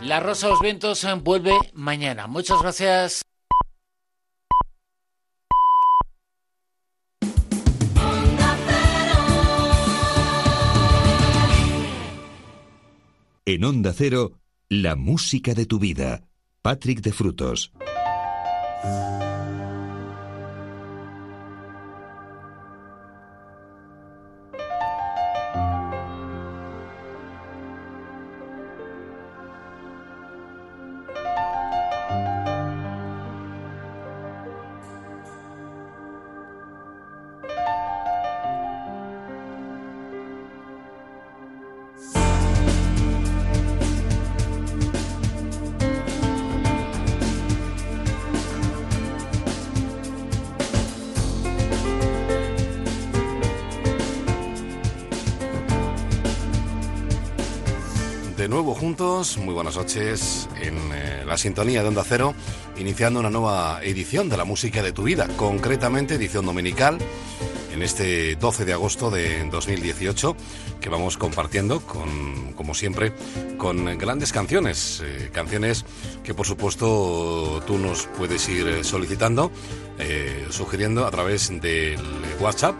La Rosa de los Vientos eh, vuelve mañana. Muchas gracias. En Onda Cero, la música de tu vida. Patrick de Frutos. En eh, la sintonía de Onda Cero, iniciando una nueva edición de la música de tu vida, concretamente edición dominical en este 12 de agosto de 2018 que vamos compartiendo con, como siempre, con grandes canciones, eh, canciones que por supuesto tú nos puedes ir eh, solicitando, sugiriendo a través del WhatsApp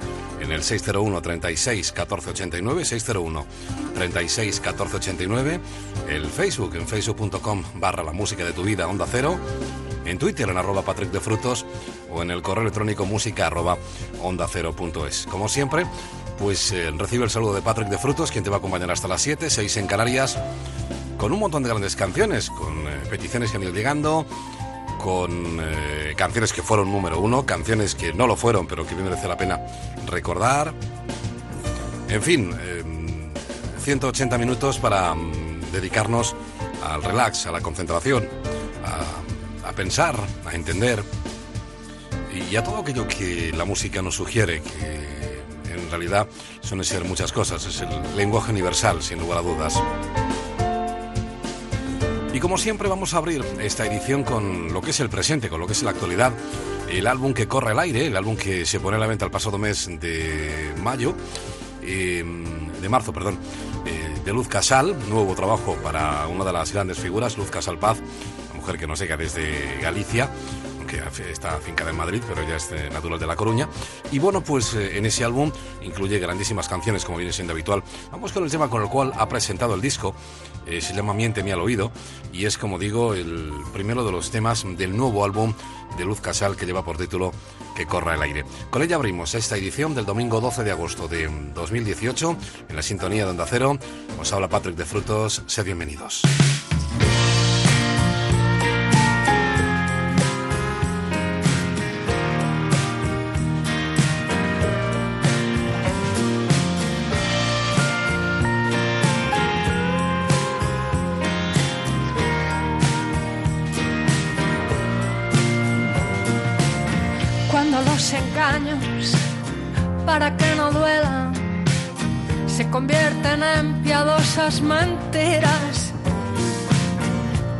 en el 601 36 14 89, 601 36 14 89, el Facebook en facebook.com barra la música de tu vida onda cero en Twitter en arroba Patrick de Frutos o en el correo electrónico música arroba onda cero punto es. Como siempre, pues eh, recibe el saludo de Patrick de Frutos, quien te va a acompañar hasta las 7, 6 en Canarias, con un montón de grandes canciones, con eh, peticiones que han ido llegando, con eh, canciones que fueron número uno, canciones que no lo fueron, pero que me merece la pena recordar. En fin, 180 minutos para mm, dedicarnos al relax, a la concentración, a a pensar, a entender y a todo aquello que la música nos sugiere, que en realidad suele ser muchas cosas, es el lenguaje universal, sin lugar a dudas. Y como siempre vamos a abrir esta edición con lo que es el presente, con lo que es la actualidad, el álbum que corre al aire, el álbum que se pone a la venta el pasado mes de mayo, em, de marzo, perdón, eh, de Luz Casal, nuevo trabajo para una de las grandes figuras, Luz Casal Paz, que no sé desde Galicia, aunque está afincada en Madrid, pero ella es natural de La Coruña. Y bueno, pues eh, en ese álbum incluye grandísimas canciones, como viene siendo habitual. Vamos con el tema con el cual ha presentado el disco. Eh, se llama Miente al oído y es, como digo, el primero de los temas del nuevo álbum de Luz Casal que lleva por título Que corra el aire. Con ella abrimos esta edición del domingo 12 de agosto de 2018 en la sintonía de Onda Cero. Os habla Patrick de Frutos. Sed bienvenidos.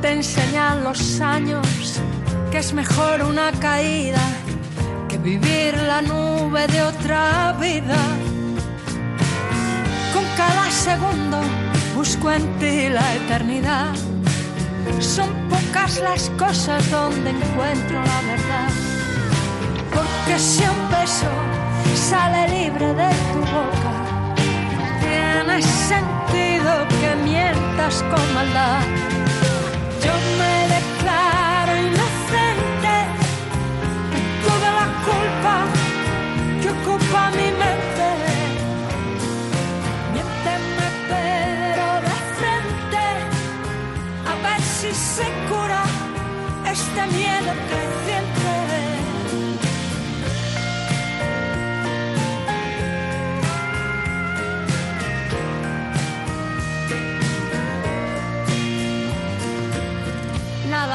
Te enseñan los años que es mejor una caída que vivir la nube de otra vida. Con cada segundo busco en ti la eternidad. Son pocas las cosas donde encuentro la verdad que si un beso sale libre de tu boca, tiene sentido que mientas con maldad. Yo me declaro inocente de toda la culpa que ocupa mi mente. Miénteme pero de frente, a ver si se cura este miedo creciente.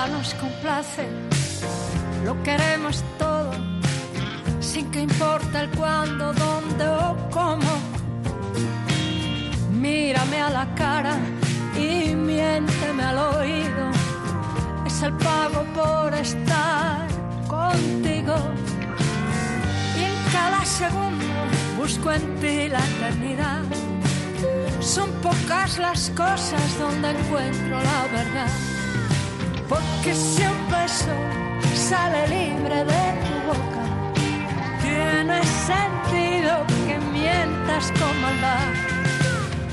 Nos complace, lo queremos todo, sin que importe el cuándo, dónde o cómo. Mírame a la cara y miénteme al oído, es el pago por estar contigo. Y en cada segundo busco en ti la eternidad. Son pocas las cosas donde encuentro la verdad que si un beso sale libre de tu boca, tiene sentido que mientas con maldad.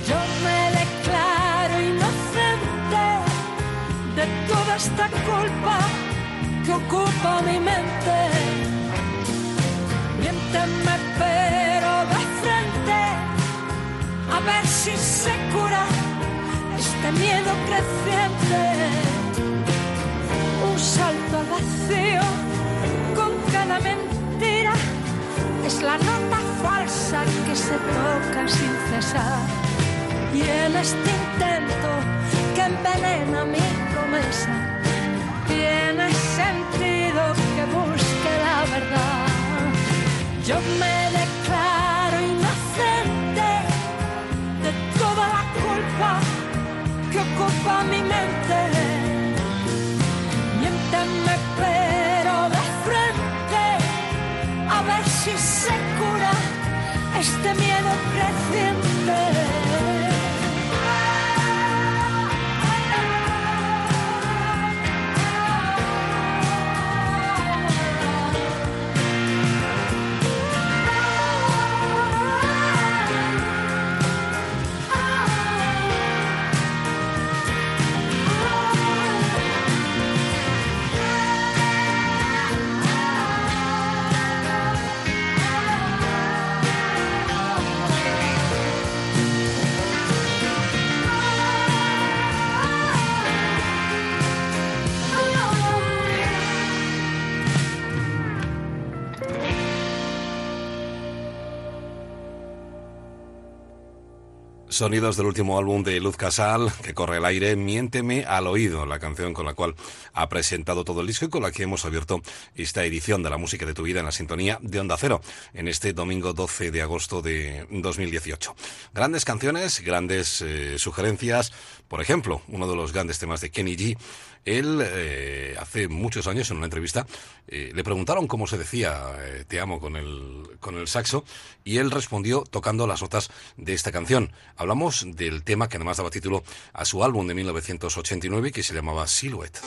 Yo me declaro inocente de toda esta culpa que ocupa mi mente. Miénteme pero de frente, a ver si se cura este miedo creciente. Un salto al vacío con cada mentira es la nota falsa que se toca sin cesar. Y en este intento que envenena mi promesa, tiene sentido que busque la verdad. Yo me declaro inocente de toda la culpa que ocupa mi mente. Si se cura este miedo creciente. Sonidos del último álbum de Luz Casal, que corre el aire, Miénteme al oído, la canción con la cual ha presentado todo el disco y con la que hemos abierto esta edición de la música de tu vida en la sintonía de Onda Cero, en este domingo 12 de agosto de 2018. Grandes canciones, grandes eh, sugerencias, por ejemplo, uno de los grandes temas de Kenny G él, eh, hace muchos años, en una entrevista, eh, le preguntaron cómo se decía eh, te amo con el, con el saxo y él respondió tocando las notas de esta canción. Hablamos del tema que además daba título a su álbum de 1989 que se llamaba Silhouette.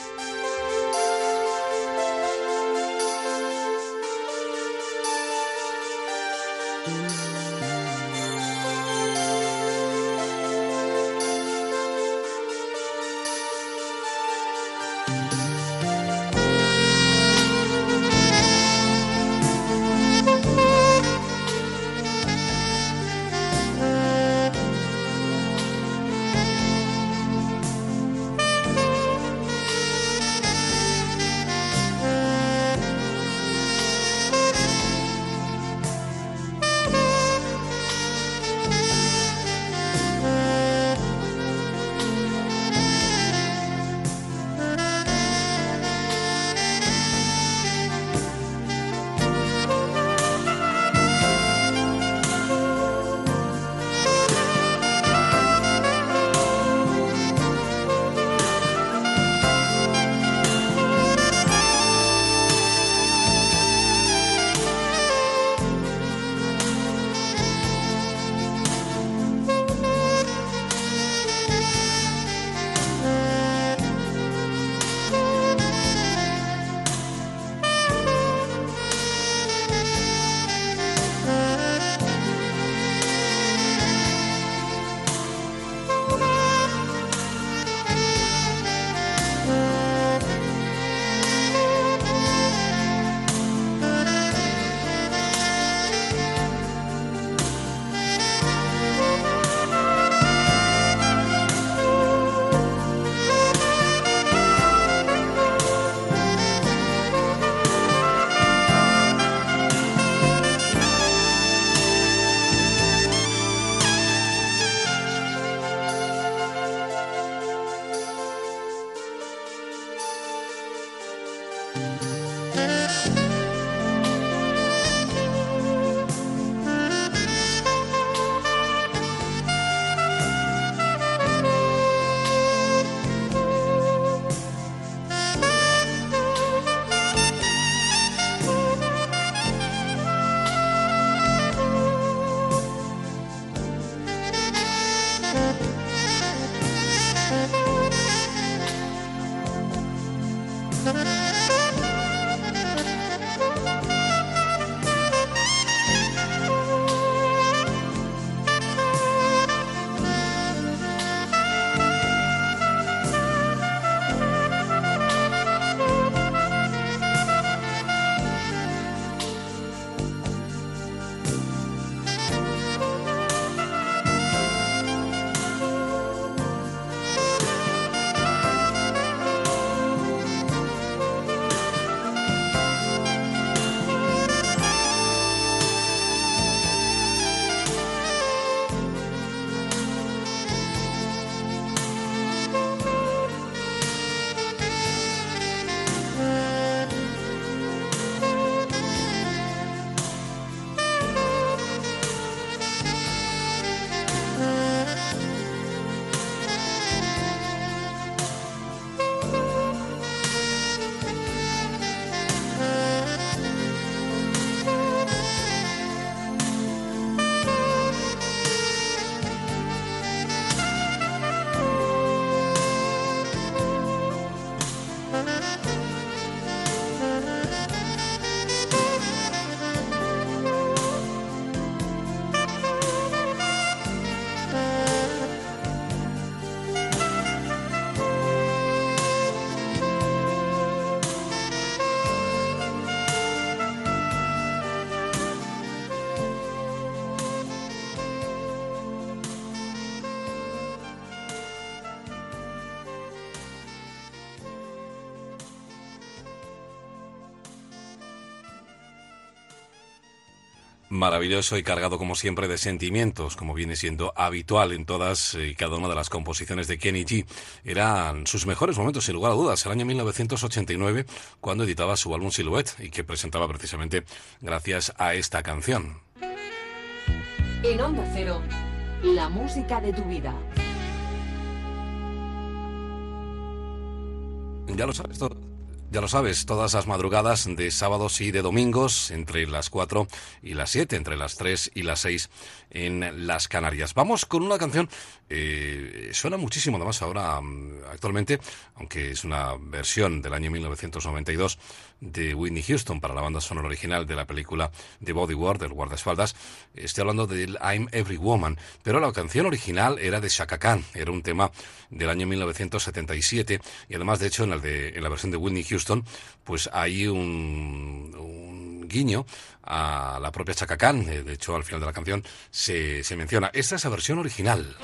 Maravilloso y cargado como siempre de sentimientos, como viene siendo habitual en todas y cada una de las composiciones de Kenny G. Eran sus mejores momentos, sin lugar a dudas, el año 1989, cuando editaba su álbum Silhouette y que presentaba precisamente gracias a esta canción. En Onda Cero, la música de tu vida. Ya lo sabes todo ya lo sabes, todas las madrugadas de sábados y de domingos, entre las 4 y las 7, entre las 3 y las 6 en las Canarias. Vamos con una canción, eh, suena muchísimo además ahora mm, actualmente, aunque es una versión del año 1992 de Whitney Houston para la banda sonora original de la película The Bodyguard, del guardaespaldas. Estoy hablando del I'm Every Woman, pero la canción original era de Shaka Khan, era un tema del año 1977 y además de hecho en, el la versión de Whitney Houston pues hay un, guiño a la propia Chaka Khan, eh, de hecho al final de la canción se, se menciona. Esta es la versión original.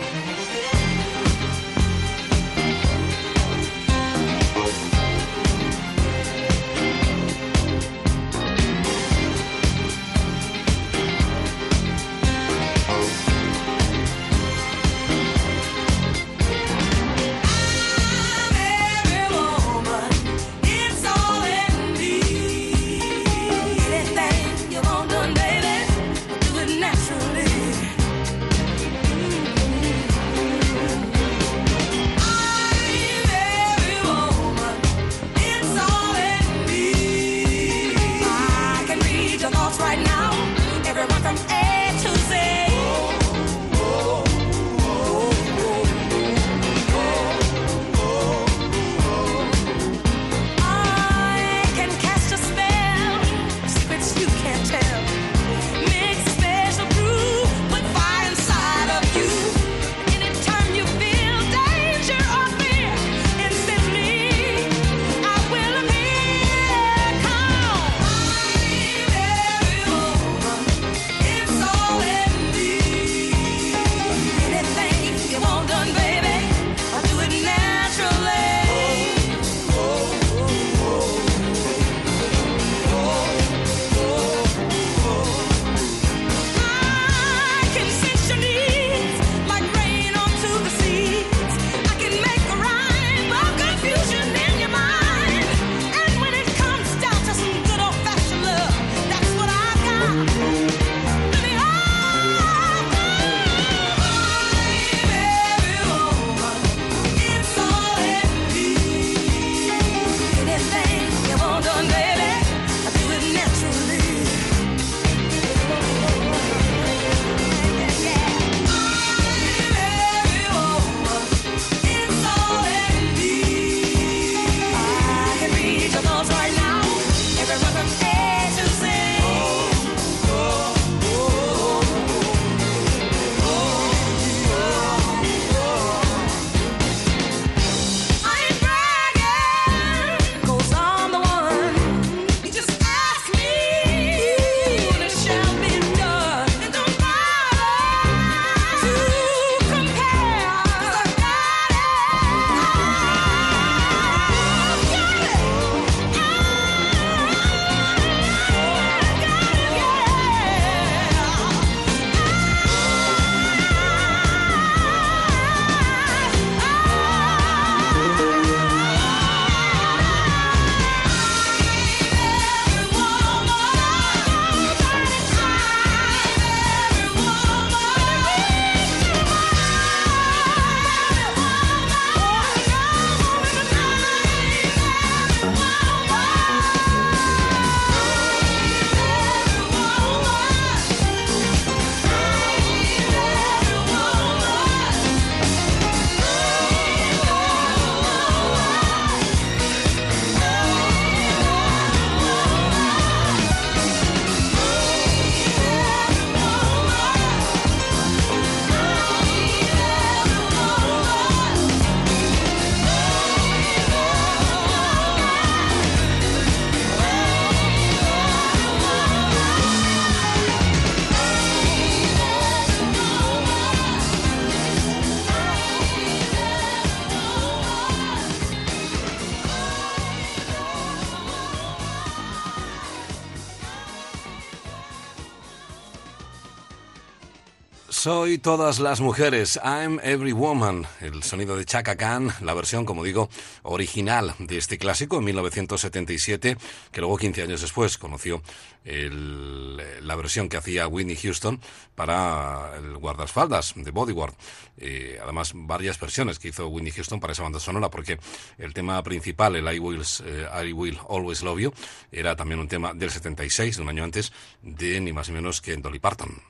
Soy todas las mujeres. I'm every woman. El sonido de Chaka Khan, la versión, como digo, original de este clásico en 1977, que luego 15 años después conoció la versión que hacía Whitney Houston para el guardaespaldas de Bodyguard. Eh, además, varias versiones que hizo Whitney Houston para esa banda sonora, porque el tema principal, el I Will, eh, I Will Always Love You, era también un tema del 76, de un año antes, de ni más ni menos que Dolly Parton.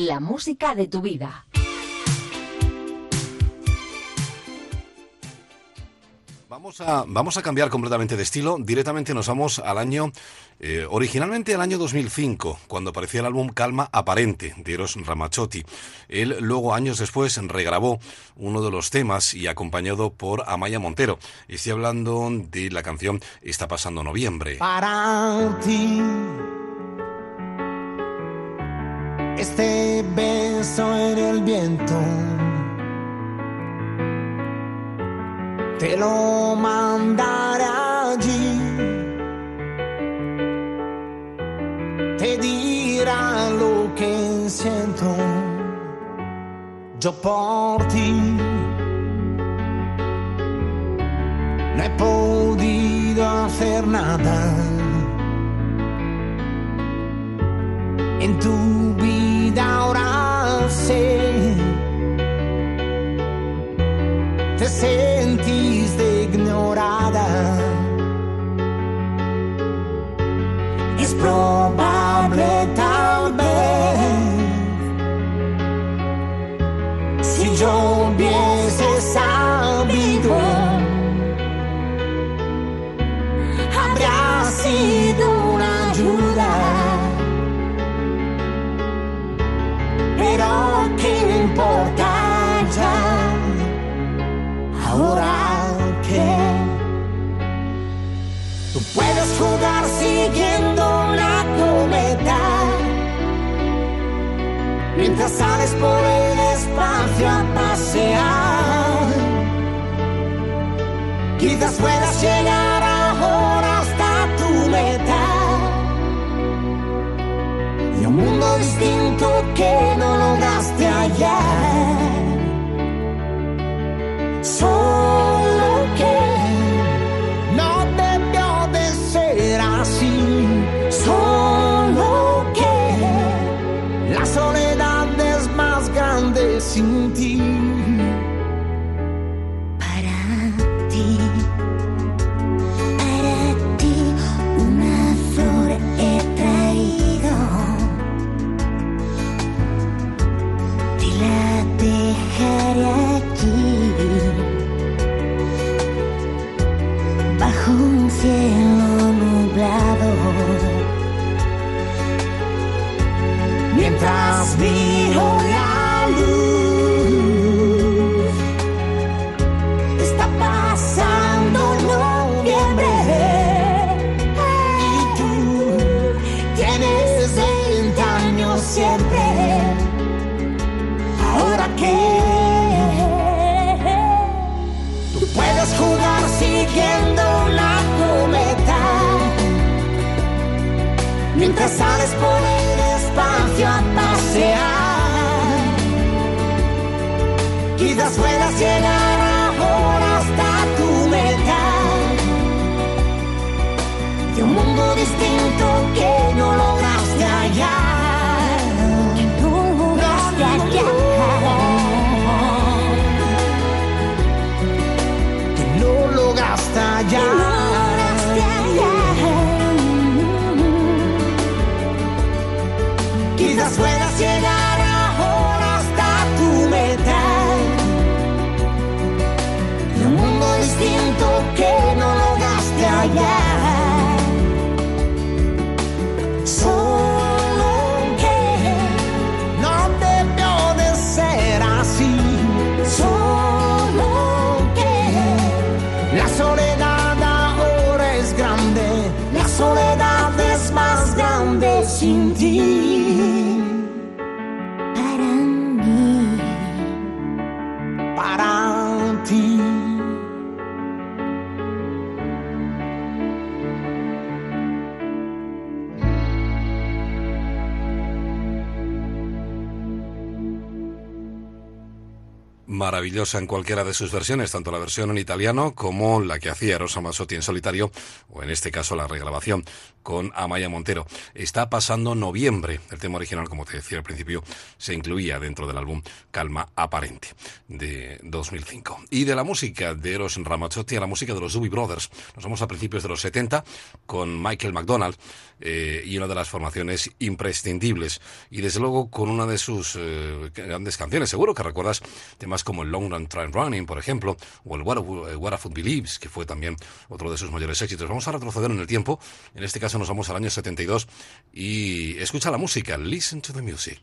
La música de tu vida. Vamos a, vamos a cambiar completamente de estilo. Directamente nos vamos al año, eh, originalmente al año 2005, cuando aparecía el álbum Calma Aparente de Eros Ramazzotti. Él luego, años después, regrabó uno de los temas y acompañado por Amaya Montero. Estoy hablando de la canción Está pasando noviembre. Para ti este beso en el viento. Te lo mandaré allí. Te dirá lo que siento. Yo por ti. No he podido hacer nada en tu vida ahora sé. Te sentiste ignorada. Es probable tal vez si yo hubiese pero ¿qué importa? Ahora que tú puedes jugar siguiendo la cometa mientras sales por el espacio a pasear. Quizás puedas llegar ahora un mundo distinto que no lograste ayer. Solo sales por el espacio a pasear. Quizás puedas llegar maravillosa en cualquiera de sus versiones, tanto la versión en italiano como la que hacía Rosa Mazzotti en solitario, o en este caso la regrabación con Amaya Montero. Está pasando noviembre. El tema original, como te decía al principio, se incluía dentro del álbum Calma Aparente de 2005. Y de la música de Eros Ramazzotti a la música de los Doobie Brothers. Nos vamos a principios de los 70 con Michael McDonald eh, y una de las formaciones imprescindibles. Y desde luego con una de sus eh, grandes canciones. Seguro que recuerdas temas como el Long Run Train Running, por ejemplo, o el What a, a Food Believes, que fue también otro de sus mayores éxitos. Vamos a retroceder en el tiempo. En este caso nos vamos al año 72 y escucha la música, listen to the music.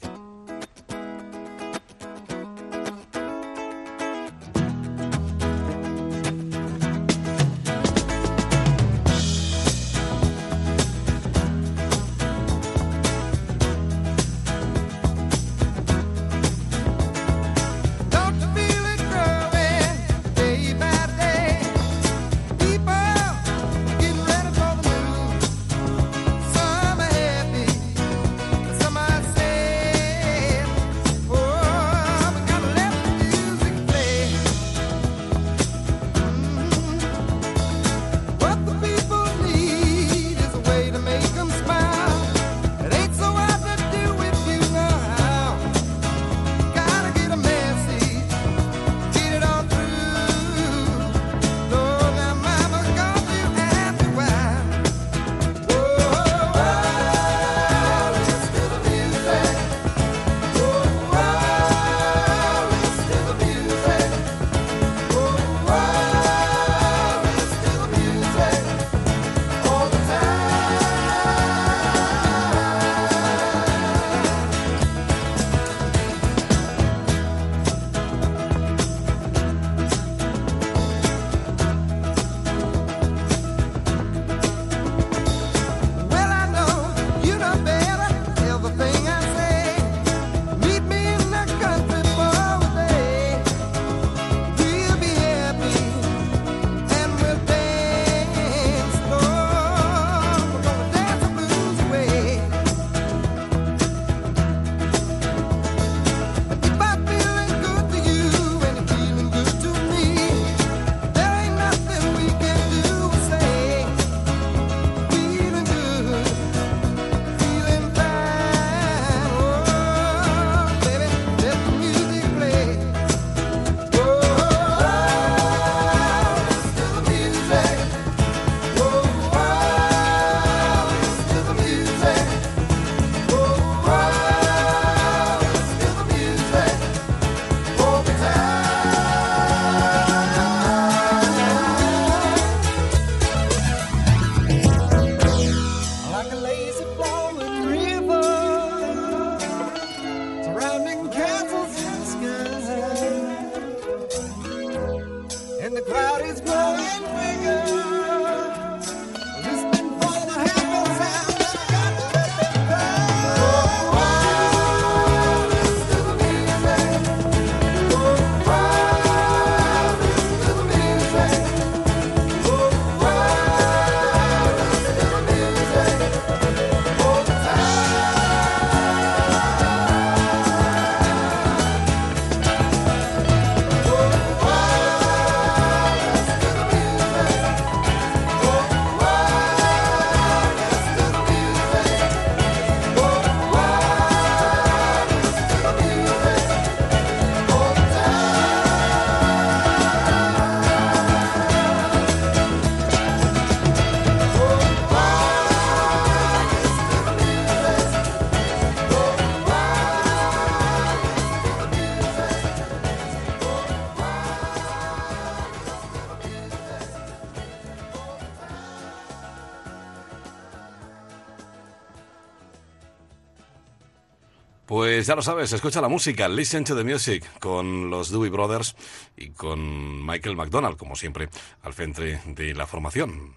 Ya lo sabes, escucha la música, listen to the music, con los Dewey Brothers y con Michael McDonald, como siempre, al frente de la formación.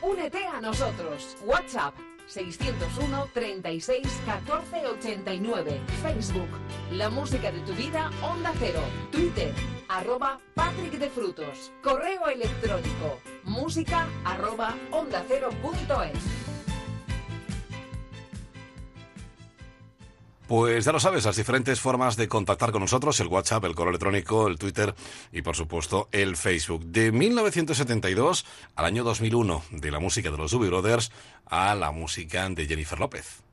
Únete a nosotros. WhatsApp 601 36 14 89. Facebook, La Música de tu Vida, Onda Cero. Twitter, arroba Patrick de Frutos. Correo electrónico, música arroba onda cero punto es. Pues ya lo sabes, las diferentes formas de contactar con nosotros, el WhatsApp, el correo electrónico, el Twitter y por supuesto el Facebook. De 1972 al año 2001, de la música de los Doobie Brothers a la música de Jennifer López.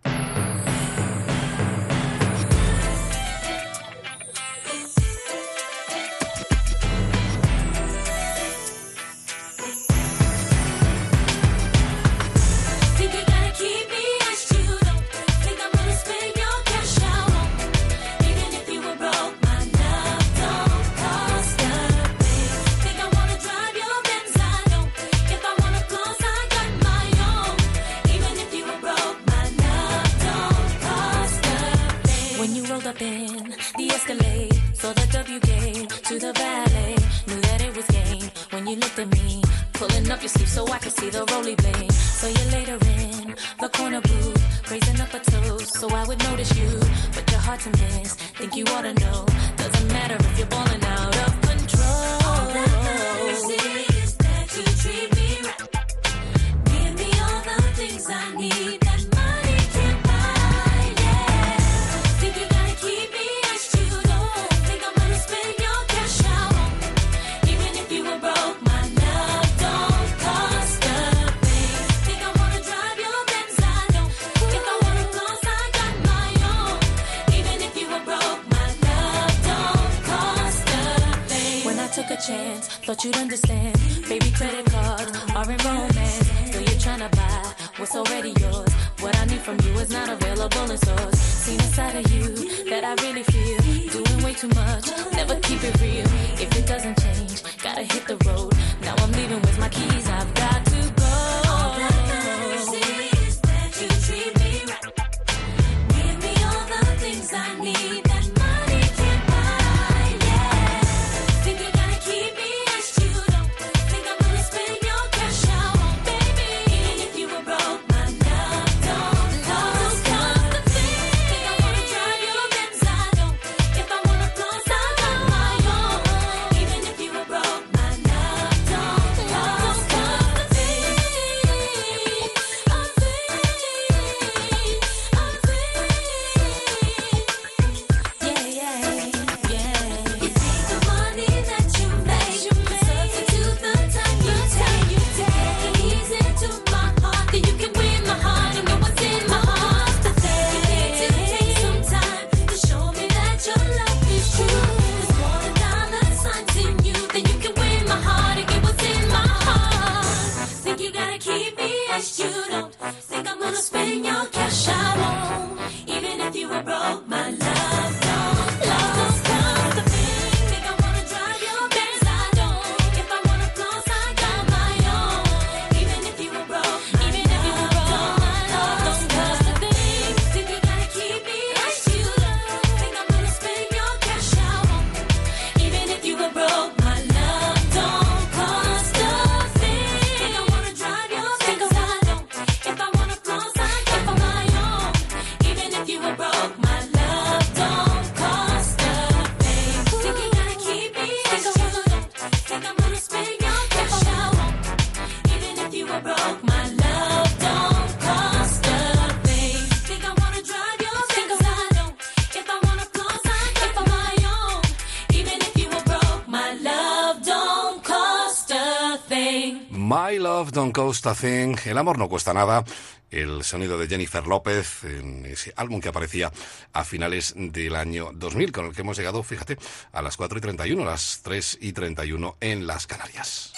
El amor no cuesta nada, el sonido de Jennifer López en ese álbum que aparecía a finales del año 2000, con el que hemos llegado, fíjate, a las 4 y 31, a las 3 y 31 en las Canarias.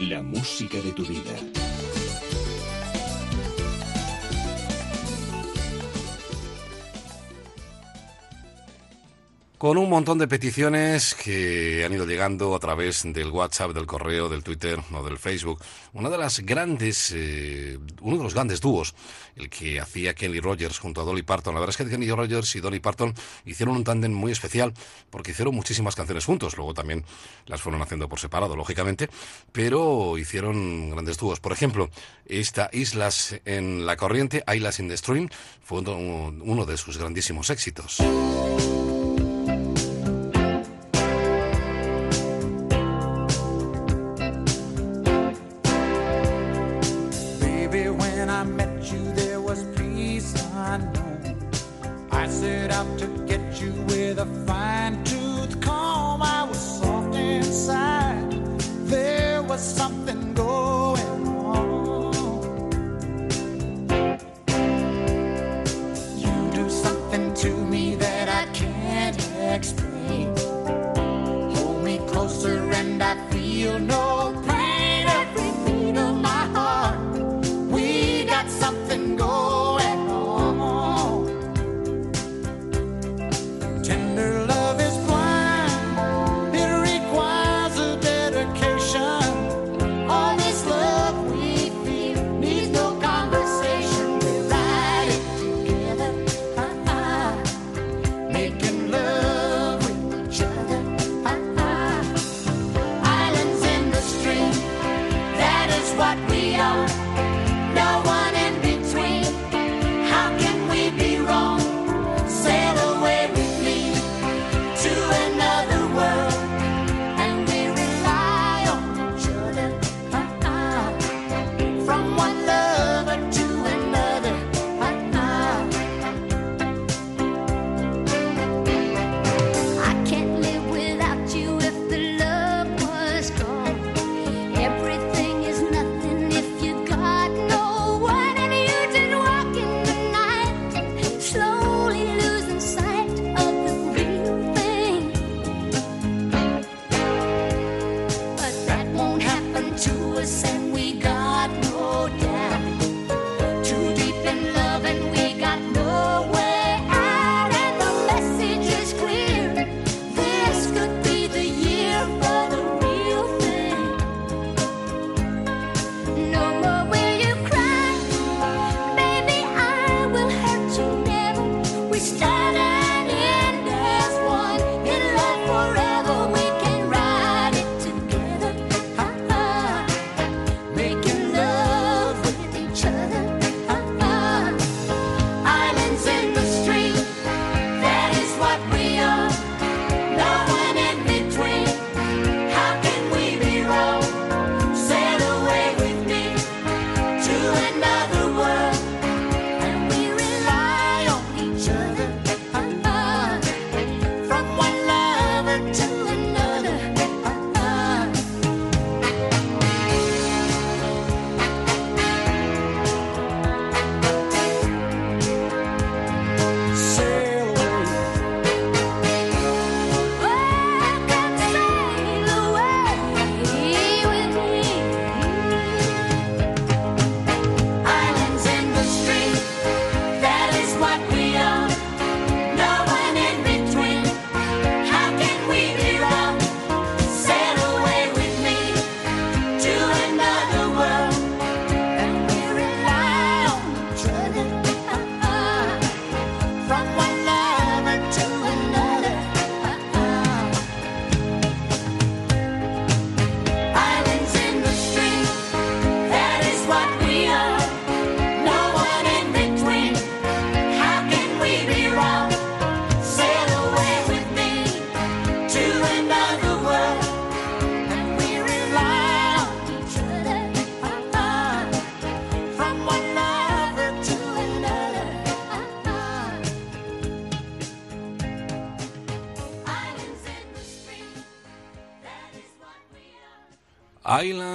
La música de tu vida. Con un montón de peticiones que han ido llegando a través del WhatsApp, del correo, del Twitter o del Facebook. Una de las grandes, eh, uno de los grandes dúos, el que hacía Kenny Rogers junto a Dolly Parton. La verdad es que Kenny Rogers y Dolly Parton hicieron un tándem muy especial porque hicieron muchísimas canciones juntos. Luego también las fueron haciendo por separado, lógicamente, pero hicieron grandes dúos. Por ejemplo, esta Islas en la Corriente, Islas in the Stream, fue uno de sus grandísimos éxitos. out to get you with a fine tooth comb. I was soft inside. There was something.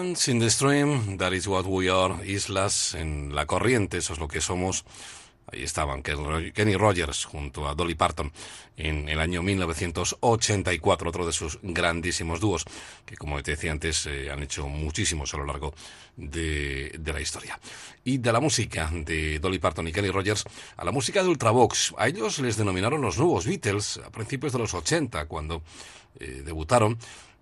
In the Stream, that is what we are, islas en la corriente, eso es lo que somos. Ahí estaban Kenny Rogers junto a Dolly Parton en el año 1984, otro de sus grandísimos dúos, que como te decía antes, eh, han hecho muchísimos a lo largo de, de, la historia. Y de la música de Dolly Parton y Kenny Rogers a la música de Ultravox. A ellos les denominaron los nuevos Beatles a principios de los 80, cuando eh, debutaron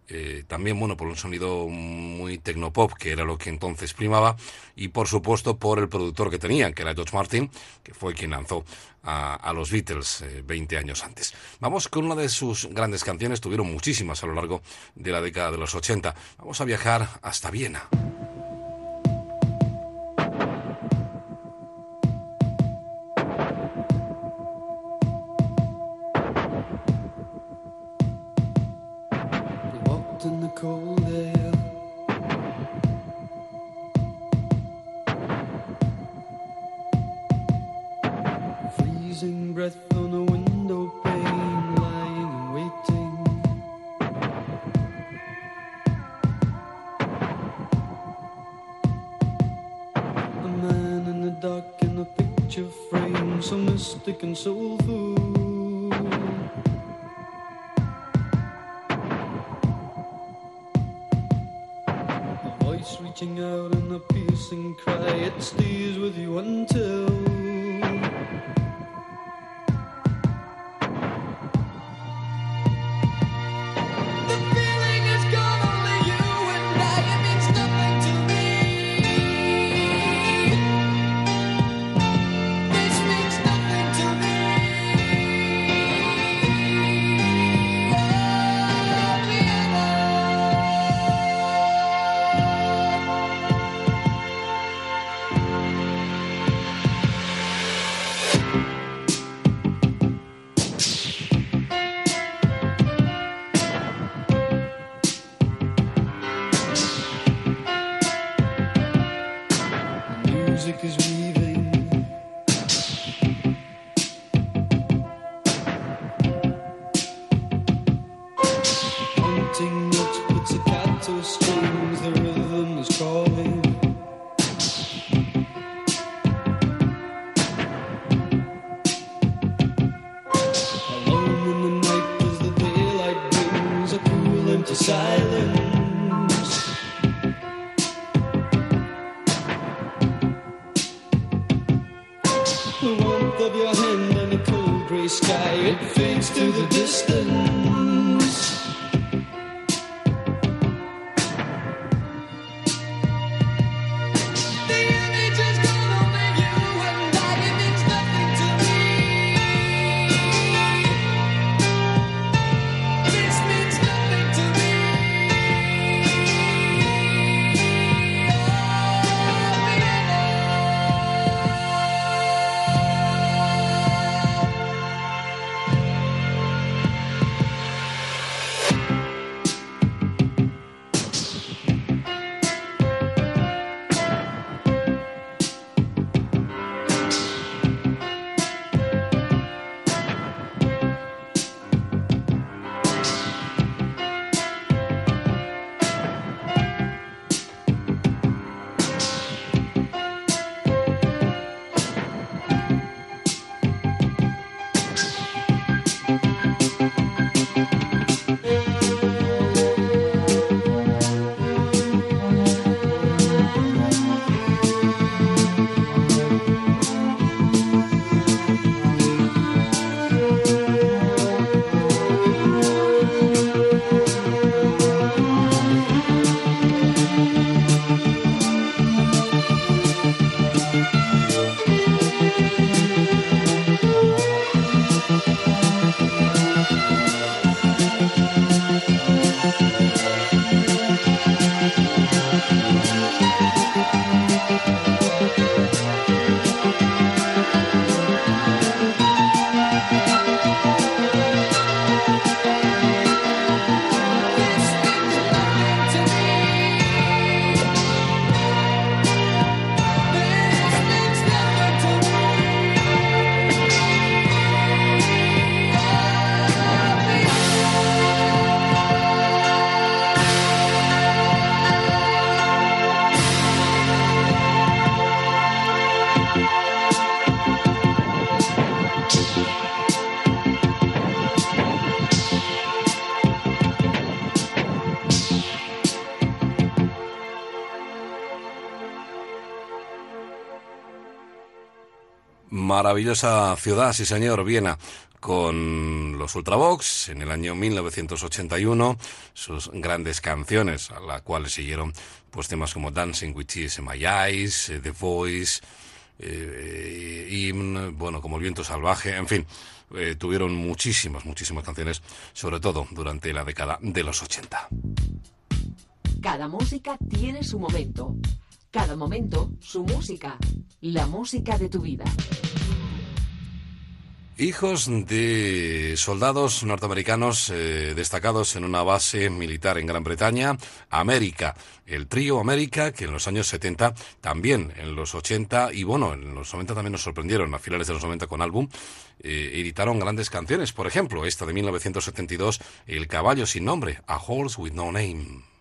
eh, también bueno por un sonido muy tecnopop que era lo que entonces primaba y por supuesto por el productor que tenían que era George Martin que fue quien lanzó a, los Beatles 20 eh, años antes. Vamos con una de sus grandes canciones tuvieron muchísimas a lo largo de la década de los 80 vamos a viajar hasta Viena breath on the window pane, lying and waiting. A man in the dark in a picture frame, so mystic and soulful. A voice reaching out in a piercing cry, it stays with you until. Maravillosa ciudad, sí señor, Viena, con los Ultravox en el año 1981, sus grandes canciones, a la cual siguieron pues temas como Dancing with Tears in My Eyes, eh, The Voice, eh, y bueno, como El viento salvaje, en fin, eh, tuvieron muchísimas, muchísimas canciones, sobre todo durante la década de los 80. Cada música tiene su momento. Cada momento, su música. La música de tu vida. Hijos de soldados norteamericanos eh, destacados en una base militar en Gran Bretaña, América, el trío América, que en los años 70, también en los 80 y bueno, en los 90 también nos sorprendieron, a finales de los 90 con álbum, eh, editaron grandes canciones, por ejemplo, esta de 1972, El caballo sin nombre, A Horse with No Name.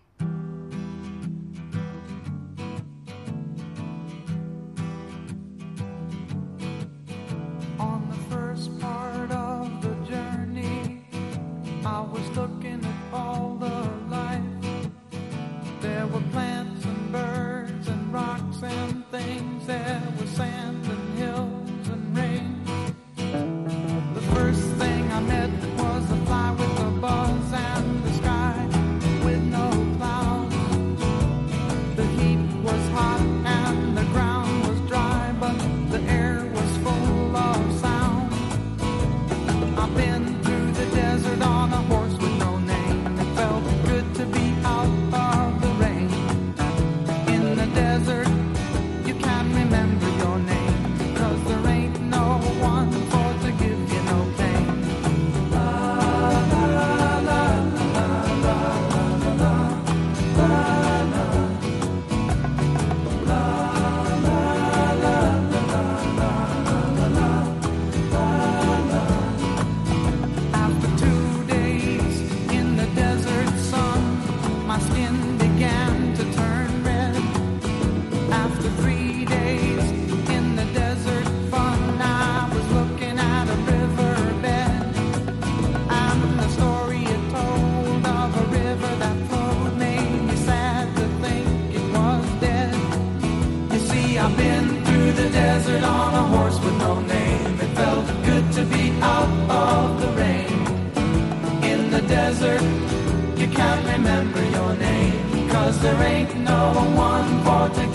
can't remember your name, cause there ain't no one for to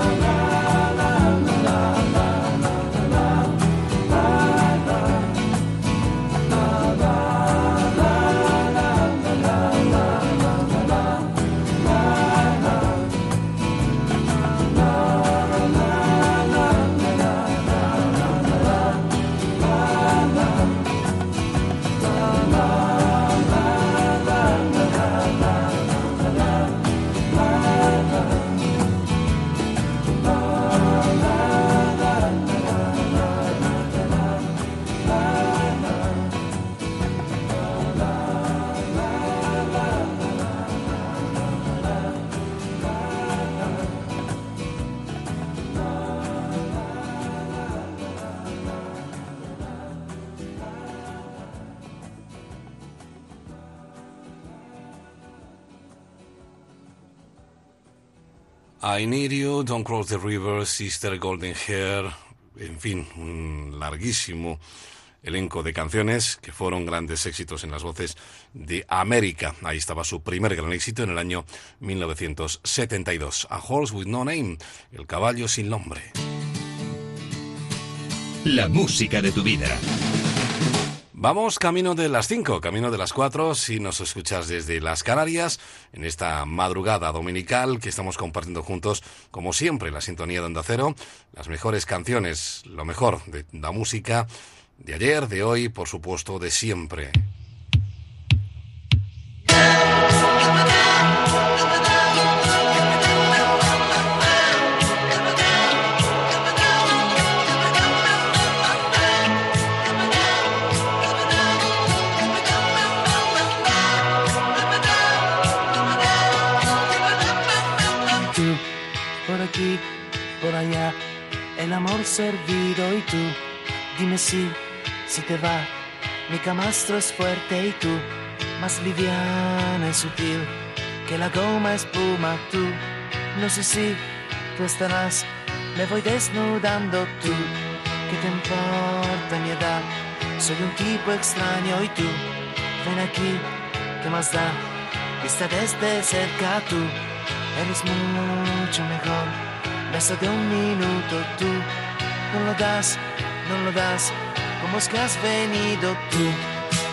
I Need You, Don't Cross the River, Sister Golden Hair, en fin, un larguísimo elenco de canciones que fueron grandes éxitos en las voces de América. Ahí estaba su primer gran éxito en el año 1972. A Horse with No Name, el caballo sin nombre. La música de tu vida. Vamos camino de las 5, camino de las 4, si nos escuchas desde las Canarias, en esta madrugada dominical que estamos compartiendo juntos, como siempre, la sintonía de Onda Cero, las mejores canciones, lo mejor de la música de ayer, de hoy, por supuesto, de siempre. El amor servido y tú, dime si, si te va, mi camastro es fuerte y tú, más liviana y sutil, que la goma espuma tú, no sé si tú estarás, me voy desnudando tú, ¿qué te importa mi edad? Soy un tipo extraño y tú, ven aquí, ¿qué más da? Vista desde cerca tú, Eres mucho mejor. Beso de un minuto tú. No lo das, no lo das. ¿Cómo es que has venido tú?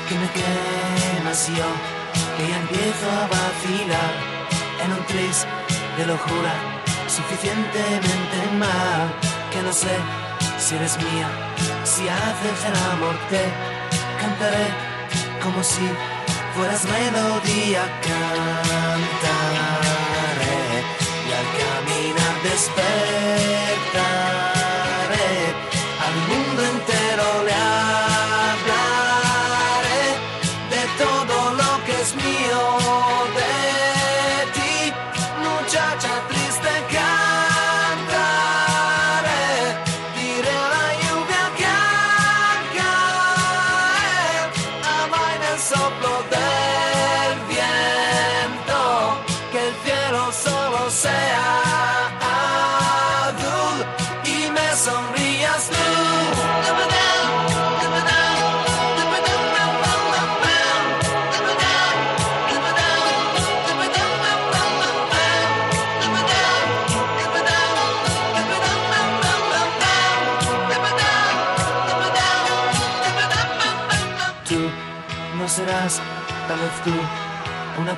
Que me quemas yo. Que ya empiezo a vacilar. En un tris de locura. Suficientemente mal. Que no sé si eres mía. Si haces el amor te cantaré como si fueras melodía. Al despertar.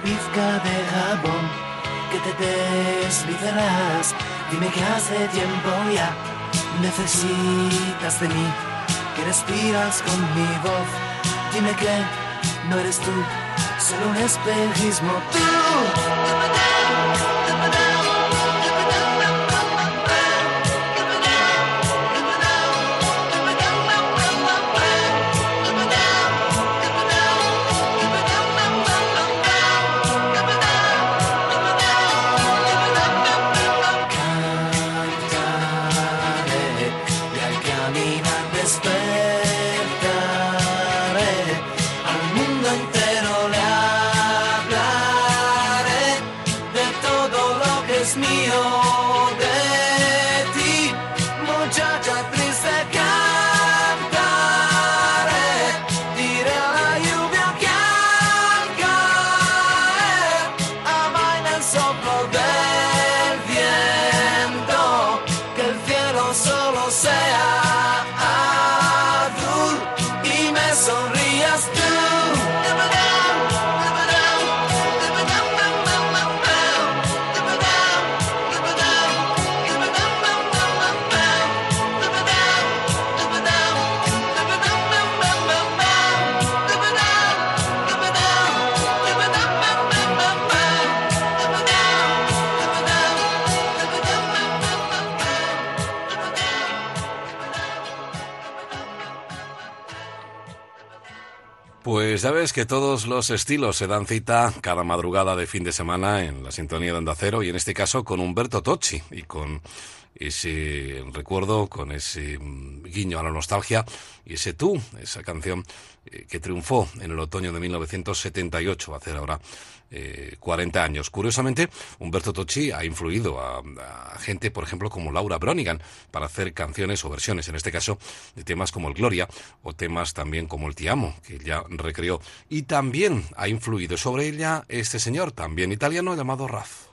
Pizca de jabón que te deslizarás. Dime que hace tiempo ya necesitas de mí, que respiras con mi voz. Dime que no eres tú, solo un espejismo tú. Pues ya ves que todos los estilos se dan cita cada madrugada de fin de semana en la sintonía de Onda Cero y en este caso con Humberto Tocci y con ese recuerdo, con ese mm, guiño a la nostalgia y ese tú, esa canción eh, que triunfó en el otoño de 1978, va a hacer ahora eh, 40 años. Curiosamente, Humberto Tocci ha influido a, gente, por ejemplo, como Laura Bronigan, para hacer canciones o versiones, en este caso, de temas como el Gloria o temas también como el Ti Amo, que ella recreó. Y también ha influido sobre ella este señor, también italiano, llamado Raf.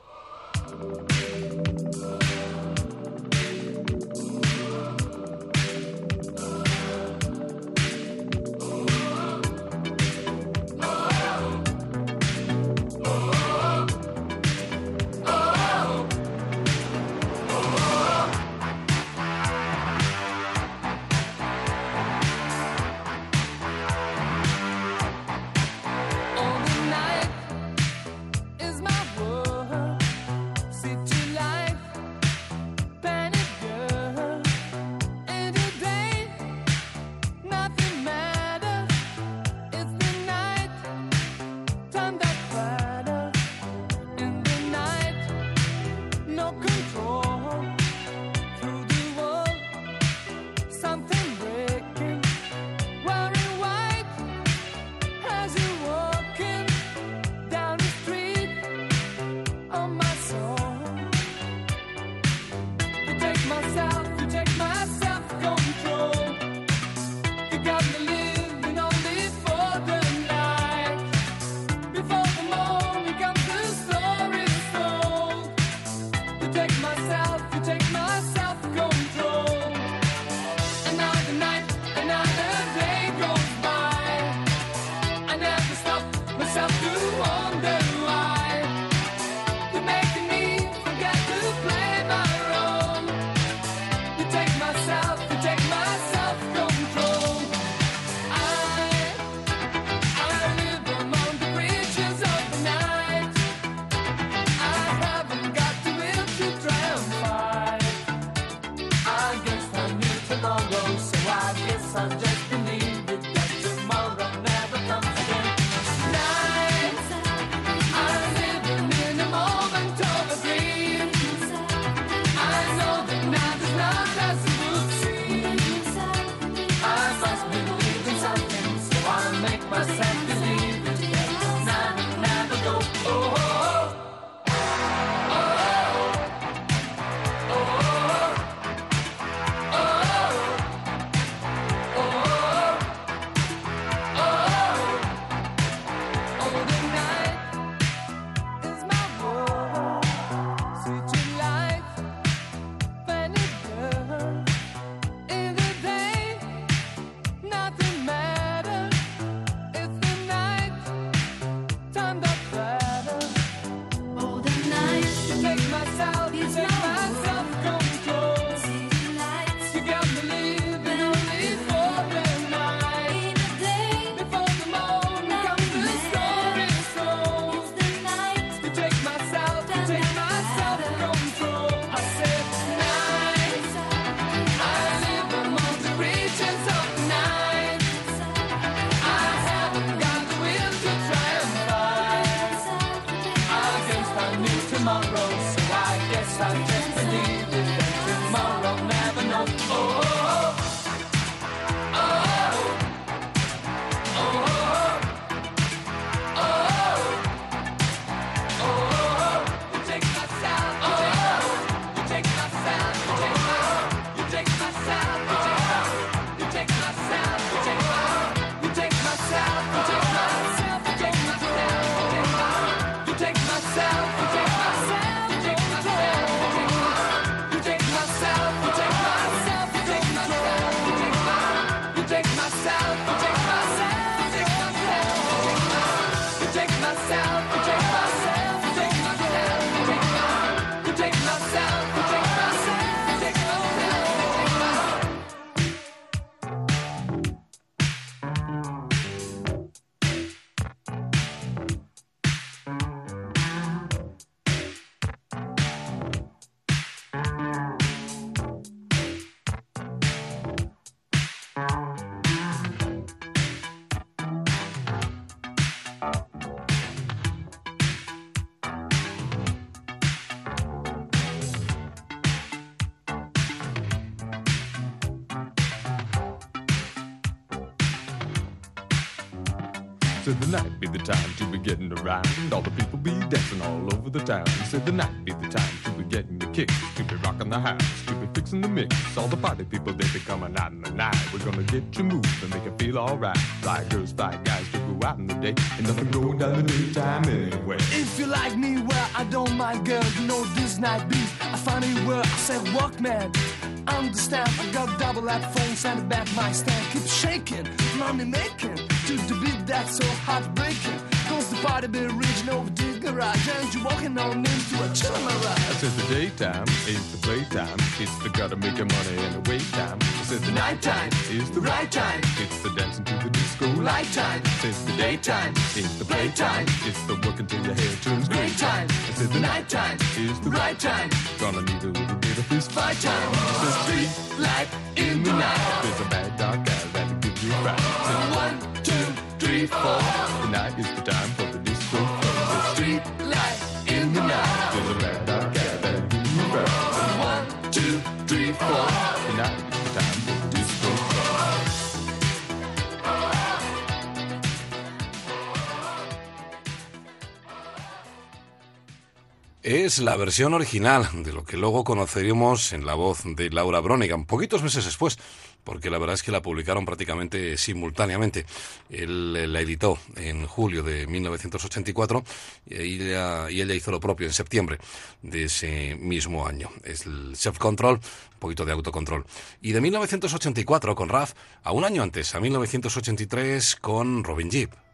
The town. Said the night be the time to be getting the kicks. To be rocking the house. To be fixing the mix. All the party people, they be coming out in the night. We're gonna get you moving, make you feel alright. Fly girls, fly guys to go out in the day. Ain't nothing going down the daytime anyway. If you like me, well, I don't mind, girl. You know this night beat. I it where I said, walk, man. Understand, I got double at phones and the back my stand. Keep shaking, money making. To the beat that's so heartbreaking. Cause the party be reaching over the garage. And you're walking on into a chillin' I ride. said the daytime is the playtime. It's the gotta make your money and the wait time. I said the nighttime is the right time. It's the dancing to the disco light time. Says the daytime is the playtime. It's the working till your hair turns gray time. I said the nighttime is the right time. Gonna need a little bit of fist fight time. The street light in the night. There's a bad dog guy that'll give you a fright. Said one, two, three, four. The night is the time for Es la versión original de lo que luego conoceríamos en la voz de Laura Bronigan, poquitos meses después, porque la verdad es que la publicaron prácticamente simultáneamente. Él eh, la editó en julio de 1984 y ella, y ella hizo lo propio en septiembre de ese mismo año. Es el self-control, un poquito de autocontrol. Y de 1984 con Raf, a un año antes, a 1983 con Robin Jeep.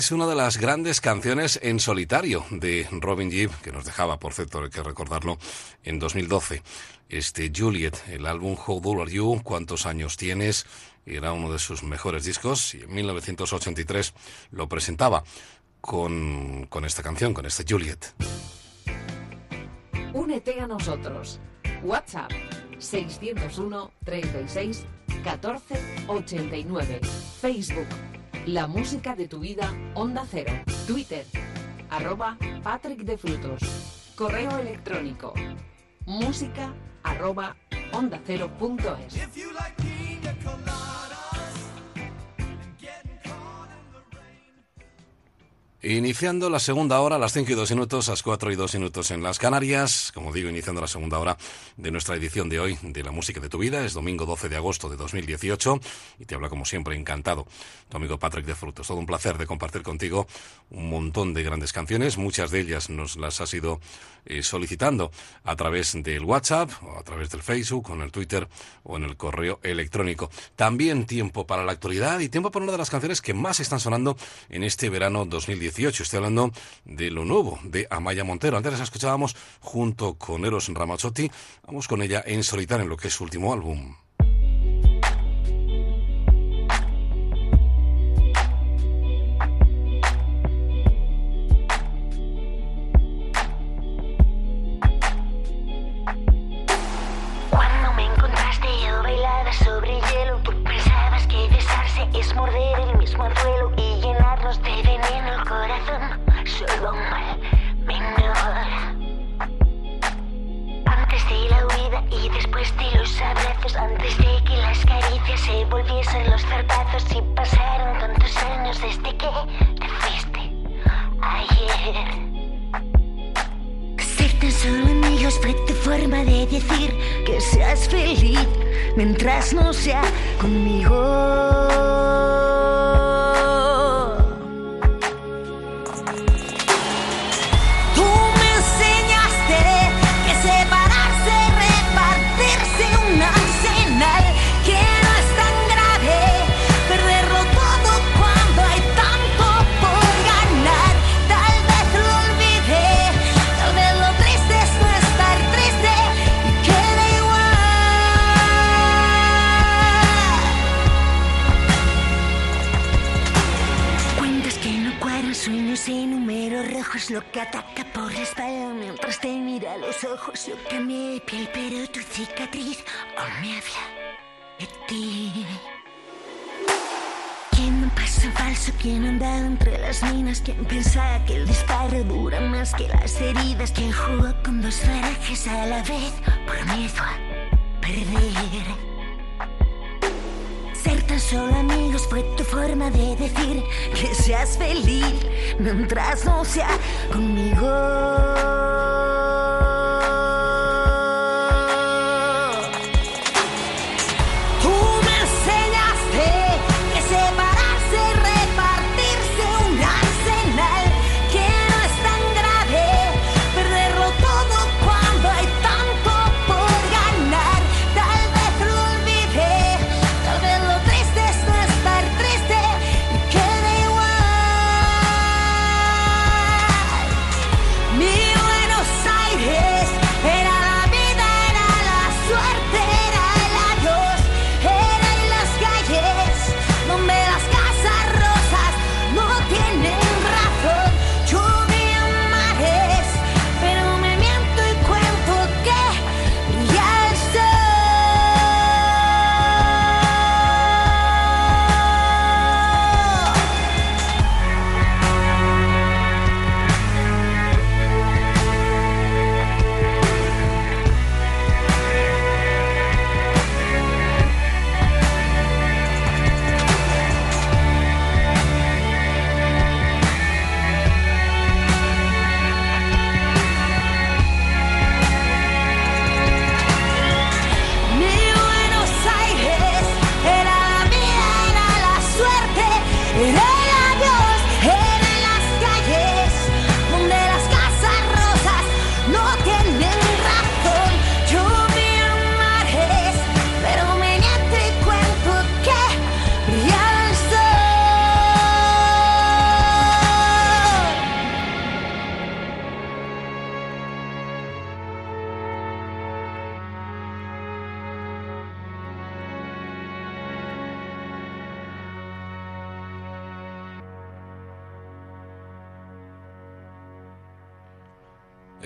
Es una de las grandes canciones en solitario de Robin Gibb, que nos dejaba, por cierto, hay que recordarlo, en 2012. Este Juliet, el álbum How Old Are You, ¿Cuántos años tienes? Era uno de sus mejores discos y en 1983 lo presentaba con, con esta canción, con este Juliet. Únete a nosotros. WhatsApp 601 36 14 89. Facebook La música de tu vida Onda Cero. Twitter arroba Patrick de Frutos. Correo electrónico música arroba onda cero. Iniciando la segunda hora las 5 y 2 minutos, las 4 y 2 minutos en las Canarias. Como digo, iniciando la segunda hora de nuestra edición de hoy de La Música de tu Vida. Es domingo 12 de agosto de 2018 y te habla como siempre encantado tu amigo Patrick de Frutos. Todo un placer de compartir contigo un montón de grandes canciones. Muchas de ellas nos las has ido eh, solicitando a través del WhatsApp, o a través del Facebook, o en el Twitter o en el correo electrónico. También tiempo para la actualidad y tiempo para una de las canciones que más están sonando en este verano 2018. Estoy hablando de lo nuevo de Amaya Montero. Antes la escuchábamos junto con Eros Ramazzotti. Vamos con ella en solitario en lo que es su último álbum. De los abrazos Antes de que las caricias se volviesen los zarpazos Y pasaron tantos años desde que te fuiste ayer ser tan solo amigos fue tu forma de decir que seas feliz mientras no sea conmigo. Lo que ataca por la espalda mientras te mira a los ojos. Yo cambié de piel, pero tu cicatriz aún me habla de ti. ¿Quién un paso falso? ¿Quién andaba entre las minas? ¿Quién pensaba que el disparo dura más que las heridas? ¿Quién jugó con dos barajas a la vez por miedo a perder? Ser tan solo amigos fue tu forma de decir que seas feliz mientras no sea conmigo.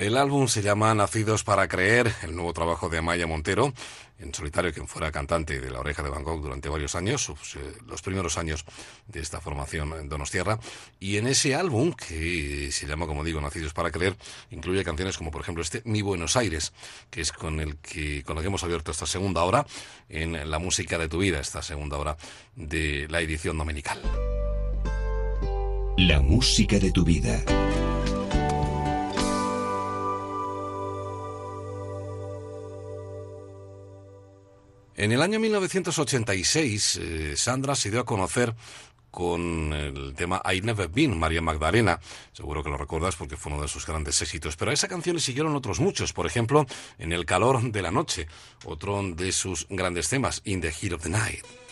El álbum se llama Nacidos para Creer, el nuevo trabajo de Amaya Montero, en solitario, quien fuera cantante de La Oreja de Bangkok durante varios años, eh, los primeros años de esta formación en Donostierra. Y en ese álbum, que se llama, como digo, Nacidos para Creer, incluye canciones como, por ejemplo, este Mi Buenos Aires, que es con el que, con que hemos abierto esta segunda hora en La Música de tu Vida, esta segunda hora de la edición dominical. La música de tu vida. En el año 1986, eh, Sandra se dio a conocer con el tema I Never Been, María Magdalena. Seguro que lo recuerdas porque fue uno de sus grandes éxitos. Pero a esa canción le siguieron otros muchos. Por ejemplo, En el calor de la noche, otro de sus grandes temas, In the Heat of the Night.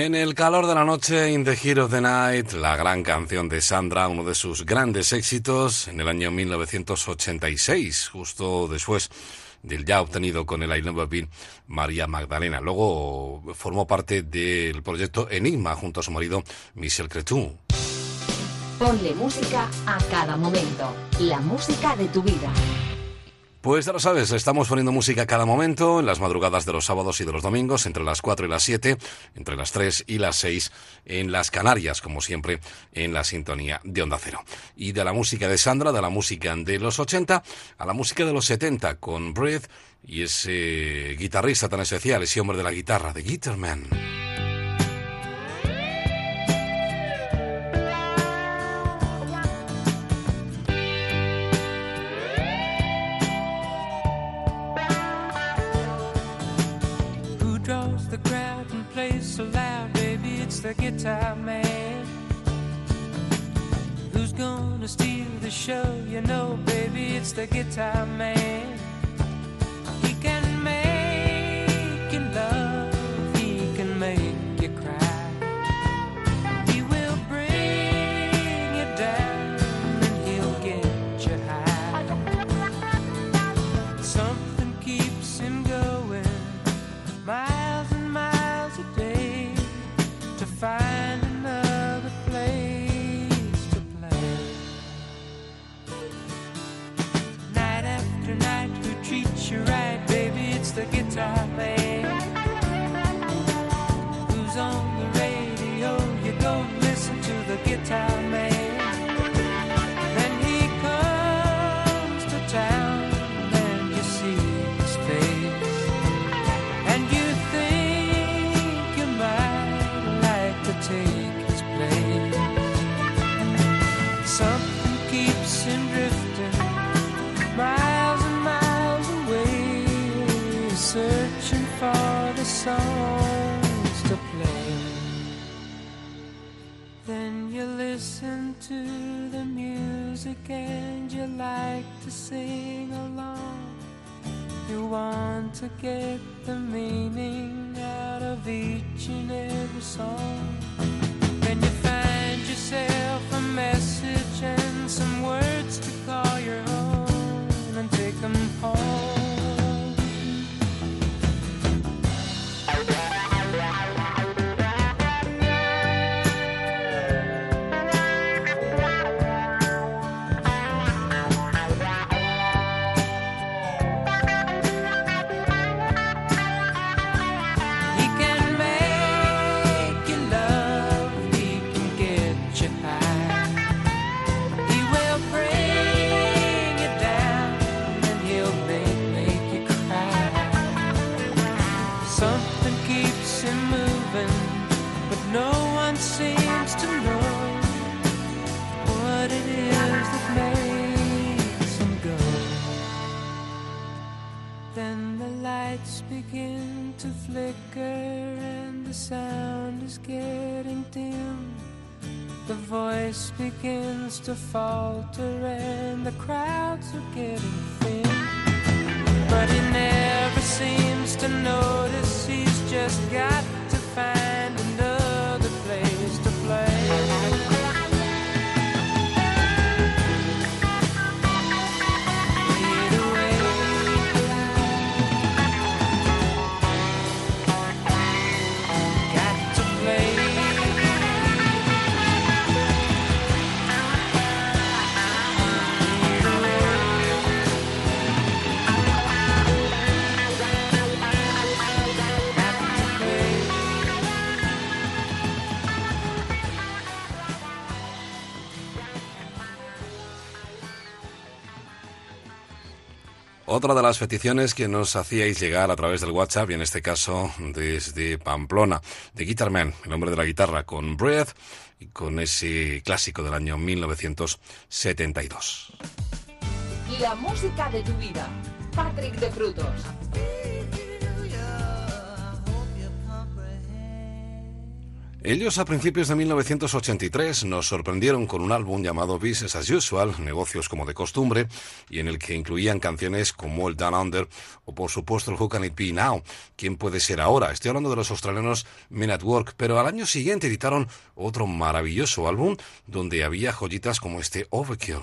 En el calor de la noche, In the Heat of the Night, la gran canción de Sandra, uno de sus grandes éxitos en el año 1986, justo después del ya obtenido con el I Been María Magdalena. Luego formó parte del proyecto Enigma junto a su marido Michel Cretu. Ponle música a cada momento. La música de tu vida. Pues ya lo sabes, estamos poniendo música cada momento, en las madrugadas de los sábados y de los domingos, entre las 4 y las 7, entre las 3 y las 6, en las Canarias, como siempre, en la sintonía de Onda Cero. Y de la música de Sandra, de la música de los 80, a la música de los 70, con Breath y ese guitarrista tan especial, ese hombre de la guitarra, de Guitarman. The guitar man. Who's gonna steal the show? You know, baby, it's the guitar man. traffic. To the music and you like to sing along. You want to get the meaning out of each and every song. Then you find yourself a message and some words to call your own begin to flicker and the sound is getting dim. The voice begins to falter and the crowds are getting thin. But he never seems to notice he's just got to find another Otra de las peticiones que nos hacíais llegar a través del WhatsApp, y en este caso desde Pamplona, de Guitarman, el hombre de la guitarra, con Breath y con ese clásico del año 1972. La música de tu vida. Patrick de Frutos. Ellos a principios de 1983 nos sorprendieron con un álbum llamado Business as Usual, negocios como de costumbre, y en el que incluían canciones como el Down Under o por supuesto el Who Can It Be Now, ¿Quién puede ser ahora? Estoy hablando de los australianos Men at Work, pero al año siguiente editaron otro maravilloso álbum donde había joyitas como este Overkill.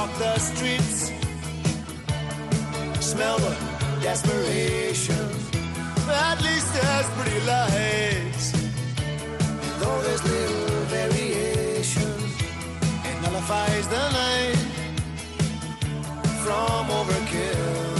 walk the streets. Smell the desperation. At least there's pretty lights. Though there's little variation, it nullifies the night from overkill.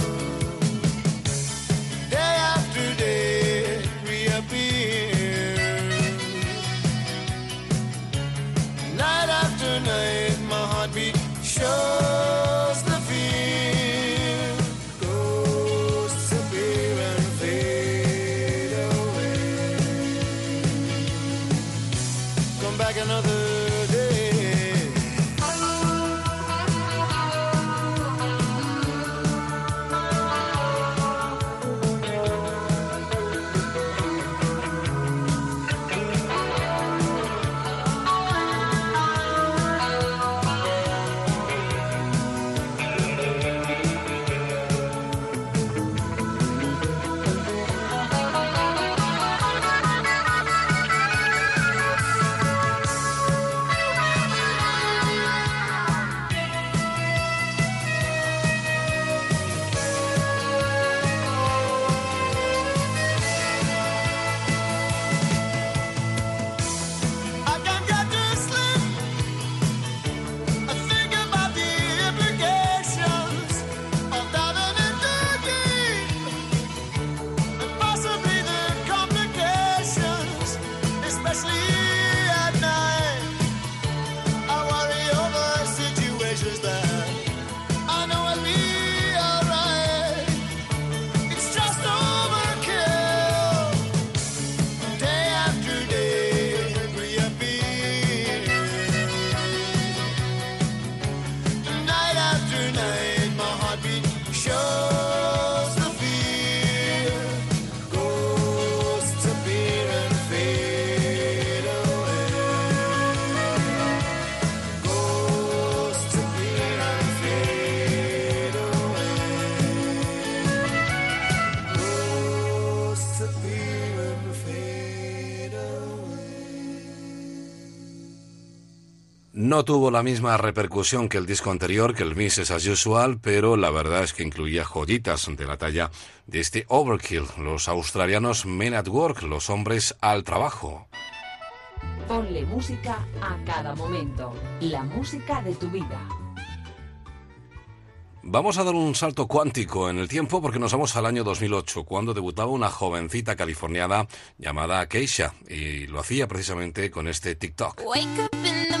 No tuvo la misma repercusión que el disco anterior, que el Mrs. As Usual, pero la verdad es que incluía joyitas de la talla de este Overkill, los australianos Men at Work, los hombres al trabajo. Ponle música a cada momento. La música de tu vida. Vamos a dar un salto cuántico en el tiempo porque nos vamos al año 2008, cuando debutaba una jovencita californiana llamada Keisha, y lo hacía precisamente con este TikTok. Wake up in the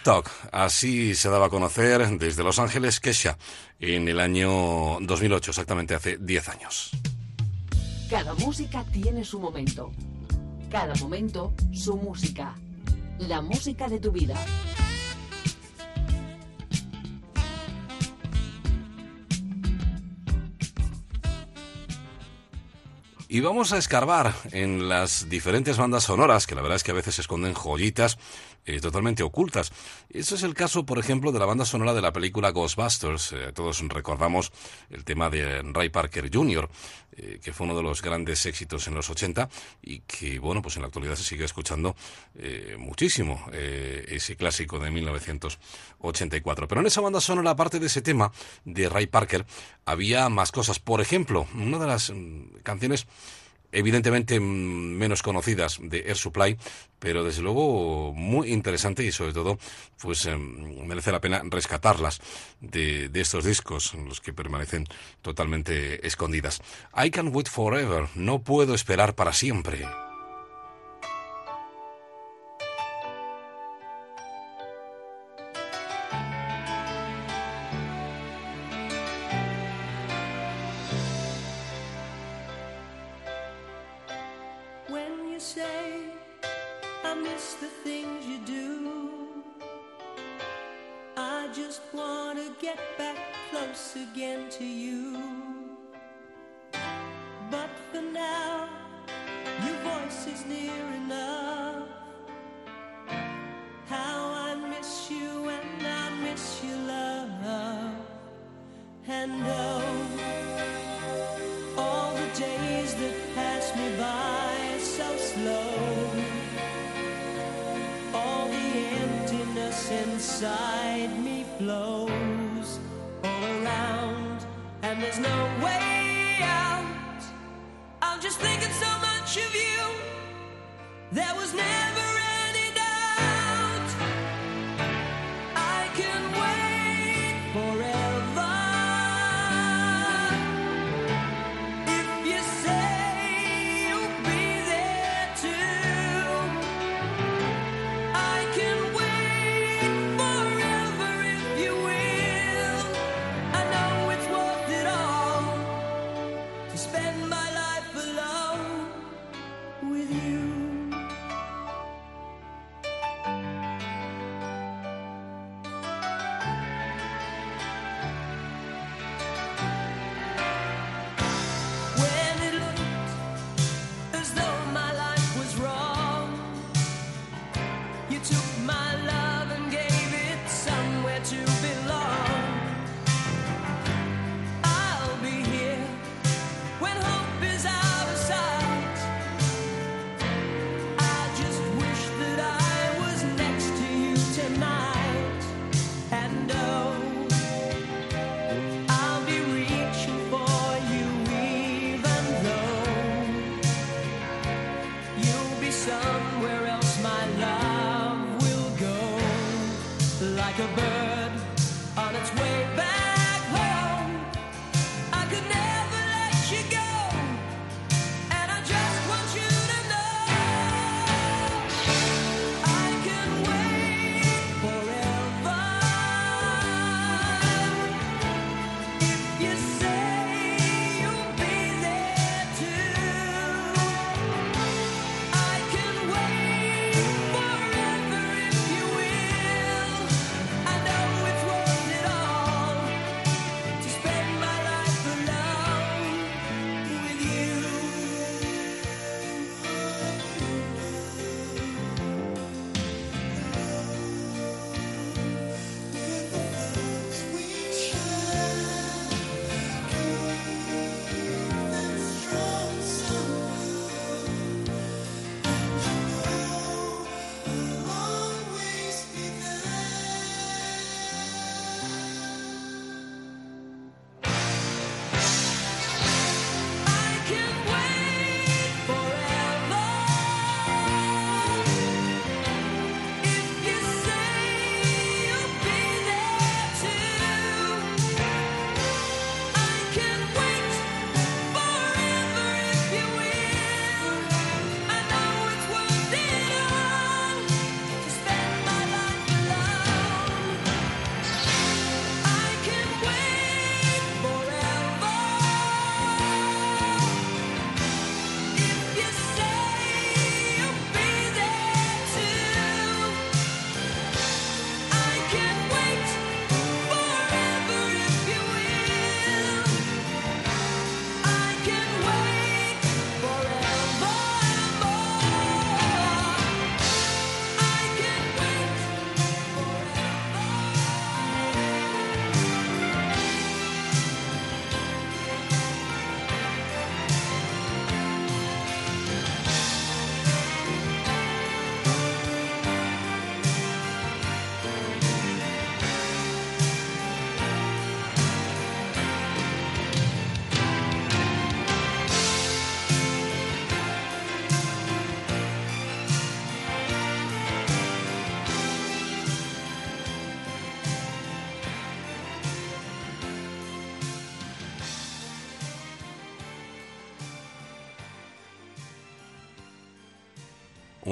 TikTok, así se daba a conocer desde Los Ángeles Kesha en el año 2008, exactamente hace 10 años. Cada música tiene su momento. Cada momento su música. La música de tu vida. Y vamos a escarbar en las diferentes bandas sonoras, que la verdad es que a veces esconden joyitas eh, totalmente ocultas. Eso es el caso, por ejemplo, de la banda sonora de la película Ghostbusters. Eh, todos recordamos el tema de Ray Parker Jr., eh, que fue uno de los grandes éxitos en los 80 y que, bueno, pues en la actualidad se sigue escuchando muchísimo, ese clásico de 1984. Pero en esa banda sonora, aparte de ese tema de Ray Parker, había más cosas. Por ejemplo, una de las mm, canciones evidentemente mm, menos conocidas de Air Supply, pero desde luego muy interesante y sobre todo pues em, merece la pena rescatarlas de, de estos discos, los que permanecen totalmente escondidas. I Can Wait Forever, no puedo esperar para siempre. Again to you. But for now, your voice is near enough. How I miss you and I miss your love. And oh, all the days that pass me by so slow. All the emptiness inside me flows and there's no way out. I'm just thinking so much of you. There was never.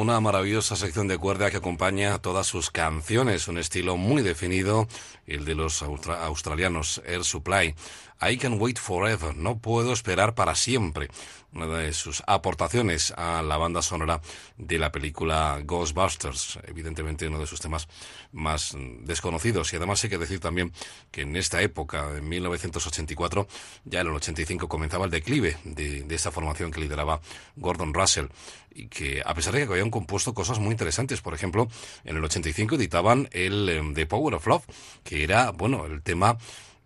Una maravillosa sección de cuerda que acompaña todas sus canciones, un estilo muy definido, el de los austra- australianos Air Supply. I Can Wait Forever, no puedo esperar para siempre. Una de sus aportaciones a la banda sonora de la película Ghostbusters, evidentemente uno de sus temas más desconocidos. Y además hay que decir también que en esta época, en 1984, ya en el 85 comenzaba el declive de, de esta formación que lideraba Gordon Russell y que a pesar de que habían compuesto cosas muy interesantes, por ejemplo, en el 85 editaban el em, The Power of Love, que era, bueno, el tema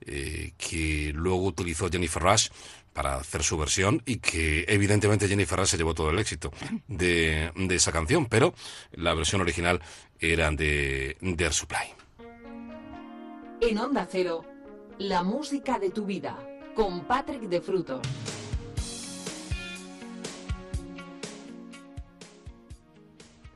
eh, que luego utilizó Jennifer Rush para hacer su versión y que evidentemente Jennifer se llevó todo el éxito de, de esa canción, pero la versión original era de, de Air Supply. En Onda Cero, la música de tu vida, con Patrick de Frutos.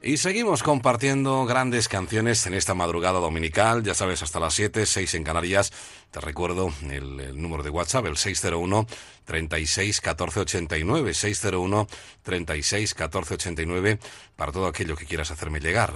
Y seguimos compartiendo grandes canciones en esta madrugada dominical, ya sabes, hasta las 7, 6 en Canarias. Te recuerdo el, número de WhatsApp, el 601 36 14 89, 601 36 14 89, para todo aquello que quieras hacerme llegar.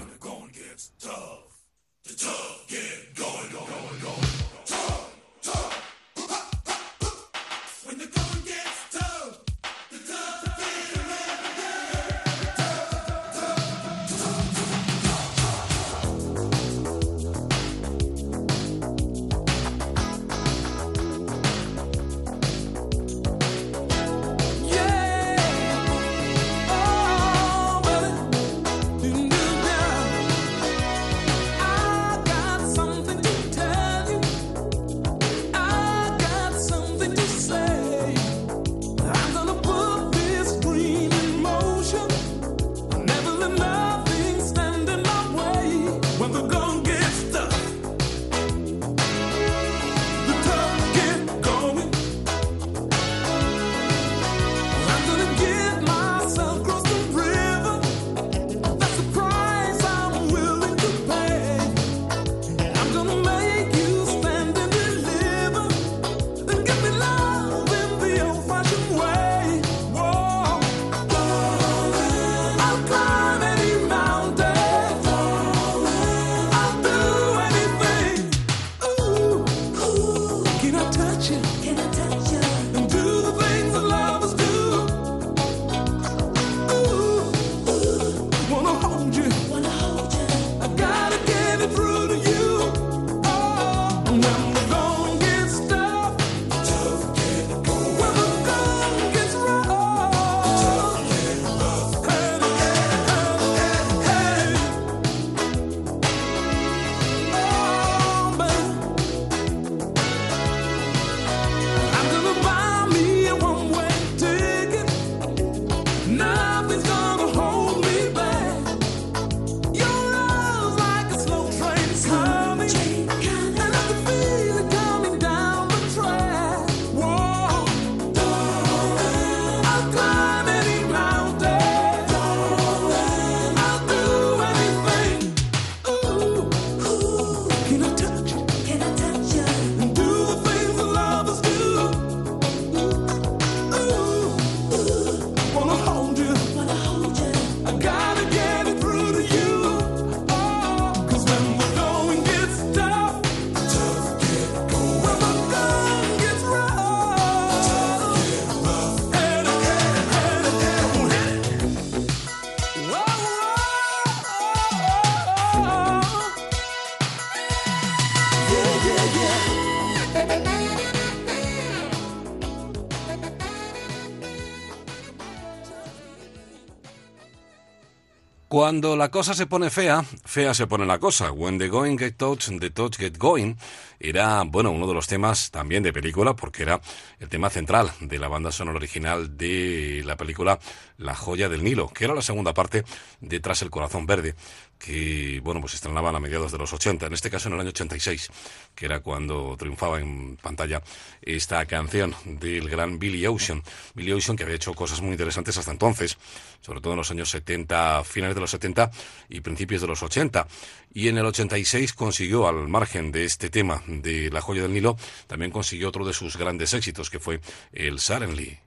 Cuando la cosa se pone fea, fea se pone la cosa. When the going get touch, the touch get going era, bueno, uno de los temas también de película, porque era el tema central de la banda sonora original de la película La joya del Nilo, que era la segunda parte de Tras el corazón verde, que, bueno, pues estrenaban a mediados de los 80, en este caso en el año 86, que era cuando triunfaba en pantalla esta canción del gran Billy Ocean. Billy Ocean que había hecho cosas muy interesantes hasta entonces, sobre todo en los años 70, finales de los 70 y principios de los 80. Y en el 86 consiguió, al margen de este tema de La joya del Nilo, también consiguió otro de sus grandes éxitos, que fue el Suddenly.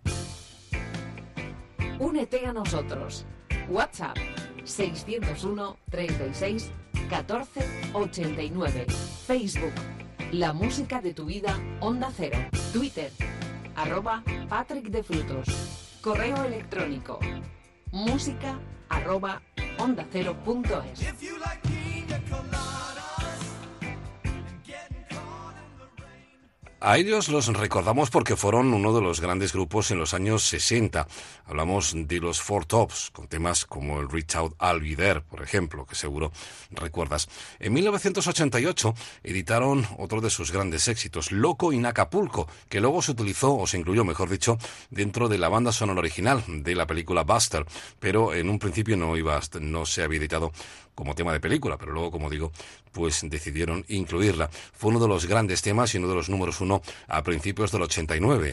Únete a nosotros. WhatsApp 601 36 14 89. Facebook La música de tu vida Onda Cero. Twitter arroba Patrick de Frutos. Correo electrónico música arroba onda cero punto es. A ellos los recordamos porque fueron uno de los grandes grupos en los años 60. Hablamos de los Four Tops, con temas como el Reach Out There, por ejemplo, que seguro recuerdas. En 1988 editaron otro de sus grandes éxitos, Loco in Acapulco, que luego se utilizó, o se incluyó, mejor dicho, dentro de la banda sonora original de la película Buster, pero en un principio no, iba, no se había editado como tema de película, pero luego, como digo, pues decidieron incluirla. Fue uno de los grandes temas y uno de los números uno a principios del 89.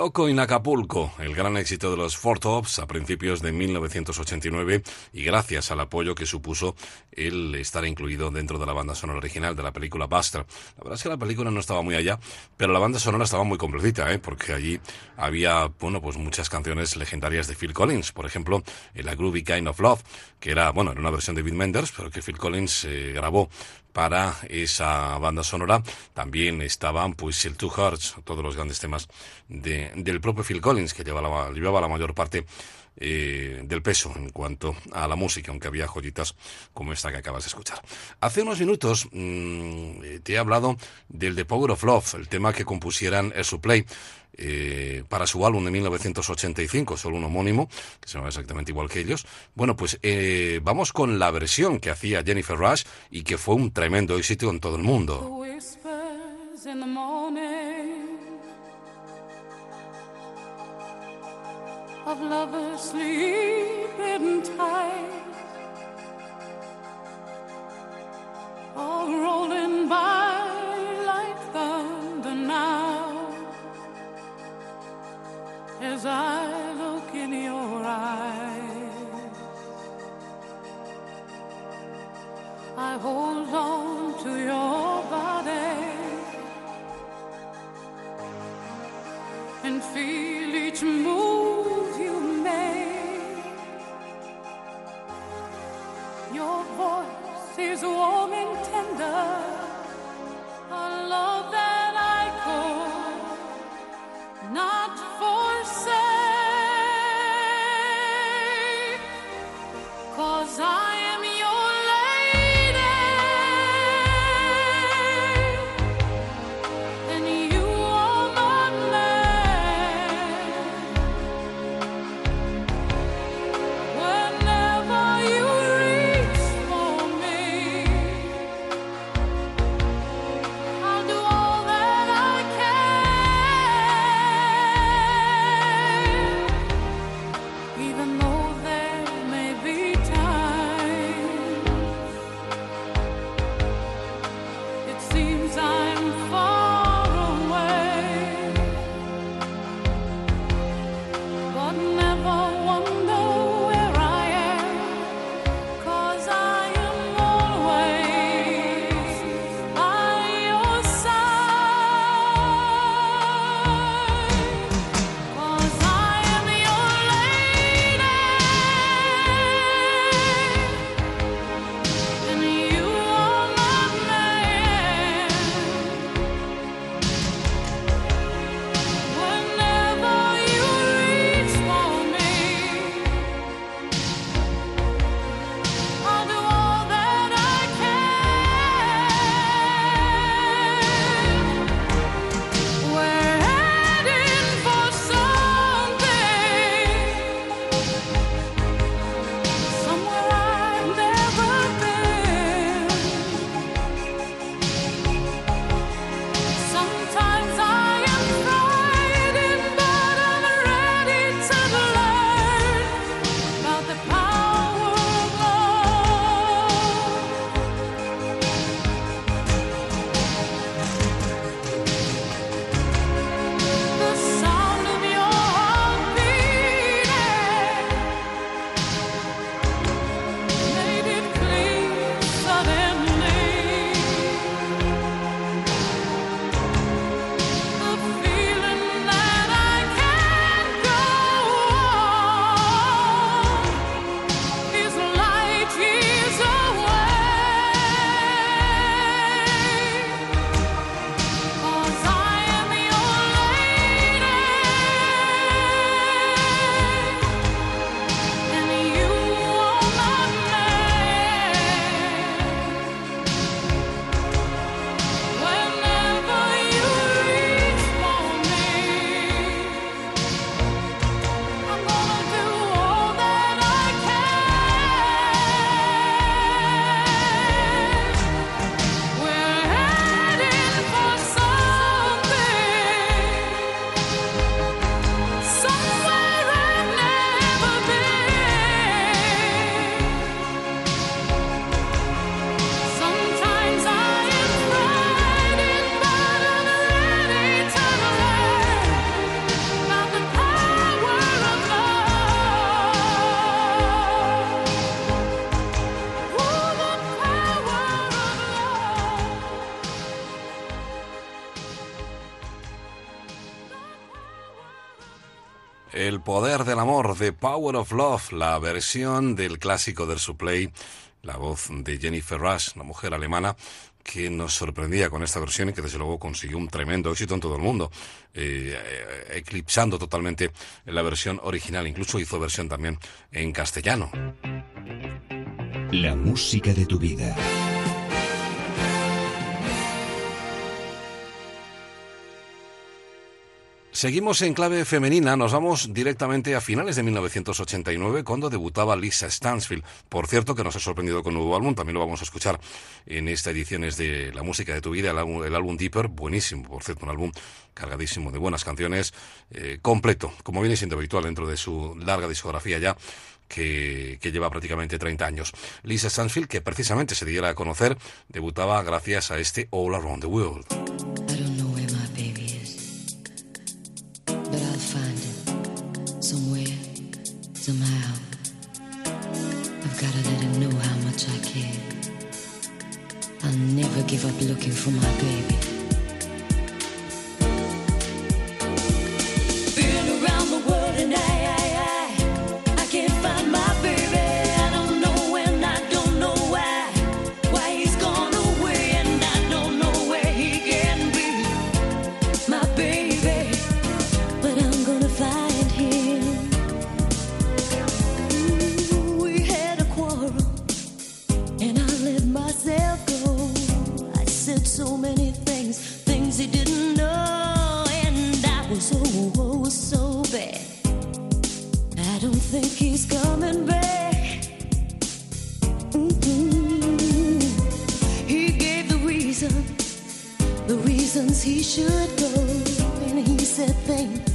Loco en Acapulco, el gran éxito de los Four Tops a principios de 1989 y gracias al apoyo que supuso el estar incluido dentro de la banda sonora original de la película Buster. La verdad es que la película no estaba muy allá, pero la banda sonora estaba muy completita, ¿eh? porque allí había, bueno, pues muchas canciones legendarias de Phil Collins, por ejemplo, la Groovy Kind of Love, que era, bueno, era una versión de Beat Menders, pero que Phil Collins eh, grabó para esa banda sonora. También estaban pues el Two Hearts, todos los grandes temas de, del propio Phil Collins, que llevaba la mayor parte eh, del peso en cuanto a la música, aunque había joyitas como esta que acabas de escuchar. Hace unos minutos mm, te he hablado del The Power of Love, el tema que compusieran Air Supply. Eh, para su álbum de 1985, solo un homónimo, que se llama exactamente igual que ellos. Bueno, pues eh, vamos con la versión que hacía Jennifer Rush y que fue un tremendo éxito en todo el mundo. whispers in the morning of lovers sleeping tight, all rolling by like thunder now. As I look in your eyes, I hold on to your body and feel each move you make. Your voice is warm and tender, a love that I could not forsake. El poder del amor, The Power of Love, la versión del clásico del Suplay, la voz de Jennifer Rush, una mujer alemana que nos sorprendía con esta versión y que desde luego consiguió un tremendo éxito en todo el mundo, eh, eclipsando totalmente la versión original, incluso hizo versión también en castellano. La música de tu vida. Seguimos en clave femenina, nos vamos directamente a finales de 1989 cuando debutaba Lisa Stansfield. Por cierto, que nos ha sorprendido con un nuevo álbum, también lo vamos a escuchar en esta edición es de La música de tu vida, el álbum, Deeper, buenísimo, por cierto, un álbum cargadísimo de buenas canciones, eh, completo, como viene siendo habitual dentro de su larga discografía ya. Que, que, lleva prácticamente 30 años. Lisa Stansfield, que precisamente se diera a conocer, debutaba gracias a este All Around the World. Find him somewhere, somehow. I've gotta let him know how much I care. I'll never give up looking for my baby. He gave the reason, the reasons he should go, and he said things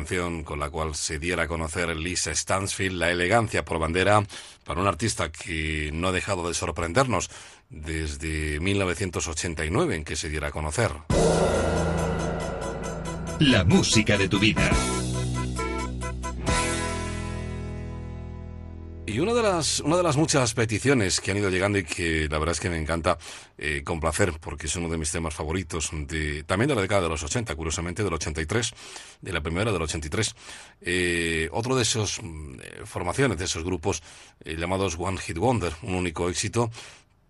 canción con la cual se diera a conocer Lisa Stansfield, la elegancia por bandera para un artista que no ha dejado de sorprendernos desde 1989 en que se diera a conocer. La música de tu vida. Y una de las una de las muchas peticiones que han ido llegando y que la verdad es que me encanta eh, complacer porque es uno de mis temas favoritos de también de la década de los 80, curiosamente del 83, de la primera del 83. Eh, otro de esos mm, eh, formaciones, de esos grupos eh, llamados One Hit Wonder, un único éxito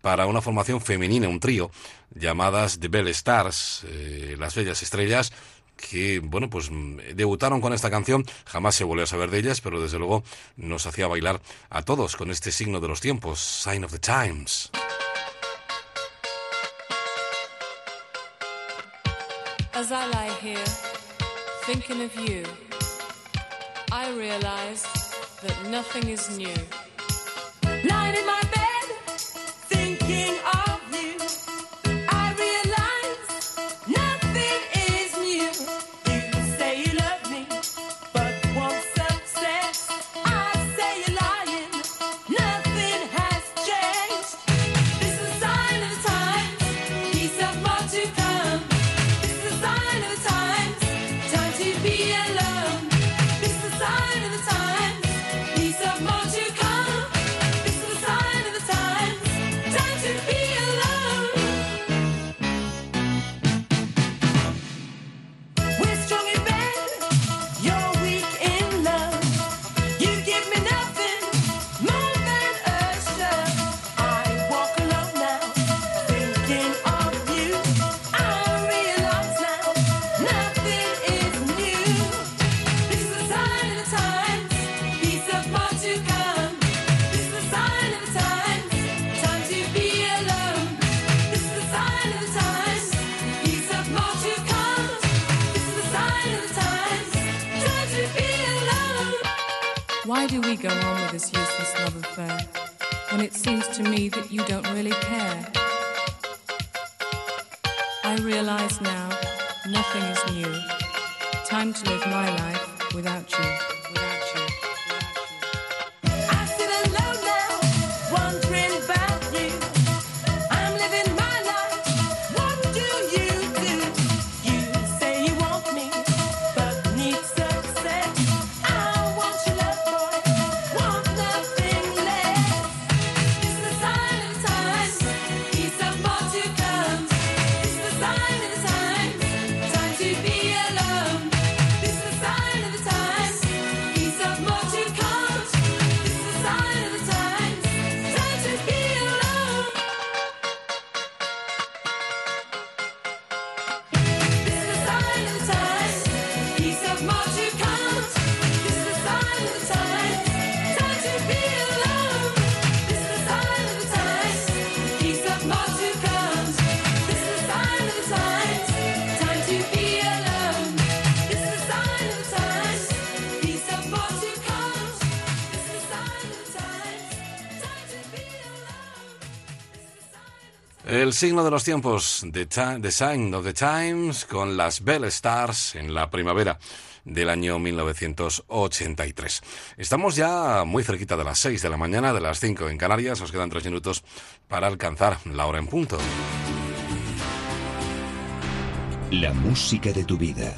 para una formación femenina, un trío, llamadas The Bell Stars, eh, las bellas estrellas, que, bueno, pues mm, debutaron con esta canción, jamás se volvió a saber de ellas, pero desde luego nos hacía bailar a todos con este signo de los tiempos, Sign of the Times. As I lie here, thinking of you, I realize that nothing is new. In my go on with this useless love affair when it seems to me that you don't really care? I realize now nothing is new. Time to live my life without you. El signo de los tiempos, The, Sign of the Times, con las Bell Stars en la primavera del año 1983. Estamos ya muy cerquita de las 6 de la mañana, de las 5 en Canarias. Nos quedan tres minutos para alcanzar la hora en punto. La música de tu vida.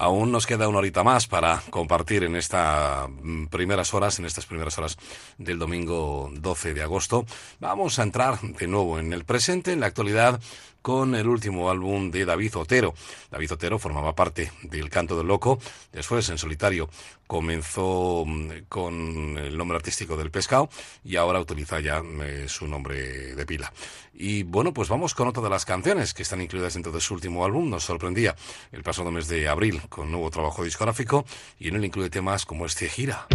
Aún nos queda una horita más para compartir en estas primeras horas, en estas primeras horas del domingo 12 de agosto. Vamos a entrar de nuevo en el presente, en la actualidad, con el último álbum de David Otero. David Otero formaba parte del Canto del Loco, después en solitario comenzó mm, con el nombre artístico del Pescado y ahora utiliza ya eh, su nombre de pila. Y bueno, pues vamos con otra de las canciones que están incluidas dentro de su último álbum. Nos sorprendía el pasado mes de abril con nuevo trabajo discográfico y en él incluye temas como este Gira.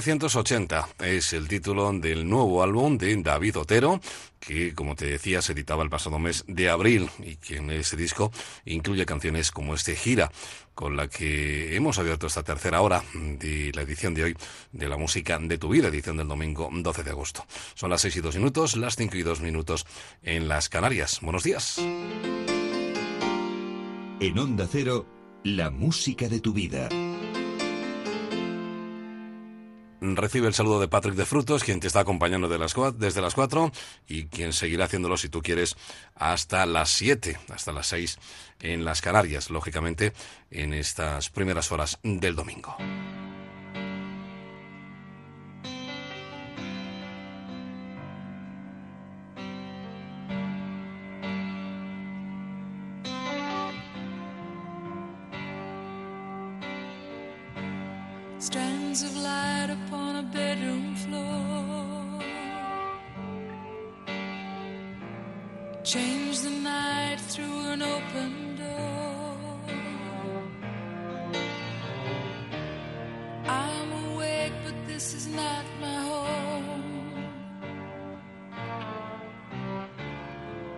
1980 es el título del nuevo álbum de David Otero, que, como te decía, se editaba el pasado mes de abril y que en ese disco incluye canciones como este Gira, con la que hemos abierto esta tercera hora de la edición de hoy de la música de tu vida, edición del domingo 12 de agosto. Son las 6 y 2 minutos, las 5 y 2 minutos en las Canarias. Buenos días. En Onda Cero, la música de tu vida. Recibe el saludo de Patrick de Frutos, quien te está acompañando desde las 4 y quien seguirá haciéndolo, si tú quieres, hasta las 7, hasta las 6 en las Canarias, lógicamente, en estas primeras horas del domingo. Bedroom floor. Change the night through an open door. I'm awake, but this is not my home.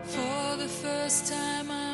For the first time, I'm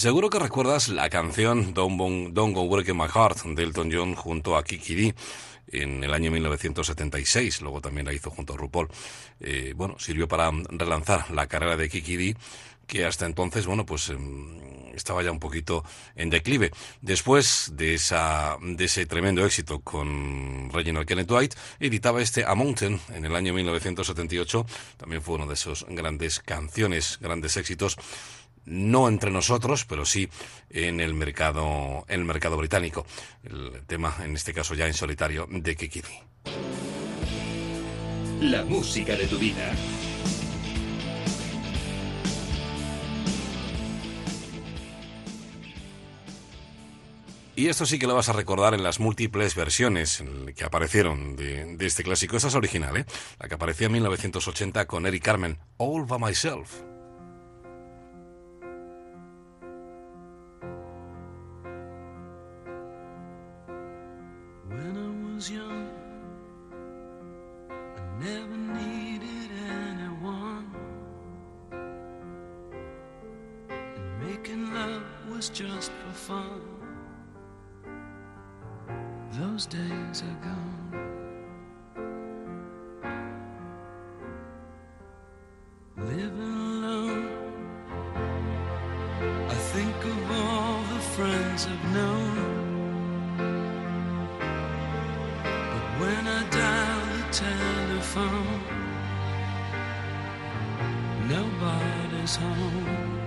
Seguro que recuerdas la canción Don't, Bon- Go Breaking My Heart de Elton John junto a Kiki Dee en el año 1976. Luego también la hizo junto a RuPaul. Eh, bueno, sirvió para relanzar la carrera de Kiki Dee que hasta entonces, bueno, pues em, estaba ya un poquito en declive. Después de, esa, de ese tremendo éxito con Reginald Kenneth White, editaba este A Mountain en el año 1978. También fue uno de esos grandes canciones, grandes éxitos no entre nosotros, pero sí en el mercado, en el mercado británico. El tema, en este caso ya en solitario, de Kiki Dee. La música de tu vida. Y esto sí que lo vas a recordar en las múltiples versiones que aparecieron de, de este clásico. Esta es original, ¿eh? La que aparecía en 1980 con Eric Carmen, All by Myself. Never needed anyone. And making love was just for fun. Those days are gone. Living alone, I think of all the friends I've known. But when I dial the telephone, nobody's home.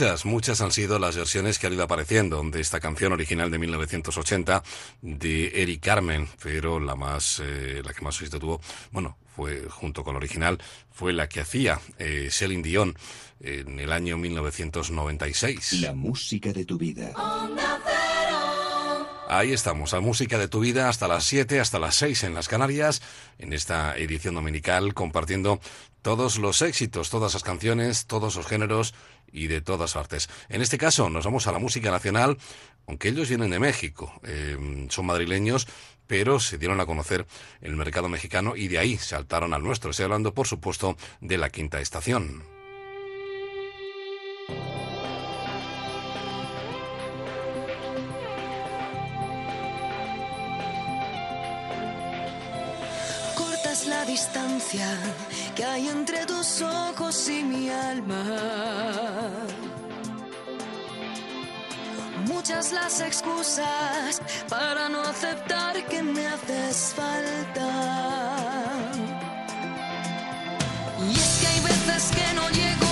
Muchas, muchas han sido las versiones que han ido apareciendo de esta canción original de 1980 de Eric Carmen, pero la más, eh, la que más éxito tuvo, bueno, fue junto con la original, fue la que hacía eh, Celine Dion en el año 1996. La música de tu vida. Ahí estamos, a música de tu vida hasta las 7, hasta las 6 en las Canarias, en esta edición dominical, compartiendo todos los éxitos, todas las canciones, todos los géneros y de todas partes. En este caso nos vamos a la música nacional, aunque ellos vienen de México, eh, son madrileños, pero se dieron a conocer el mercado mexicano y de ahí saltaron al nuestro. Estoy hablando, por supuesto, de la quinta estación. Distancia que hay entre tus ojos y mi alma. Muchas las excusas para no aceptar que me haces falta. Y es que hay veces que no llego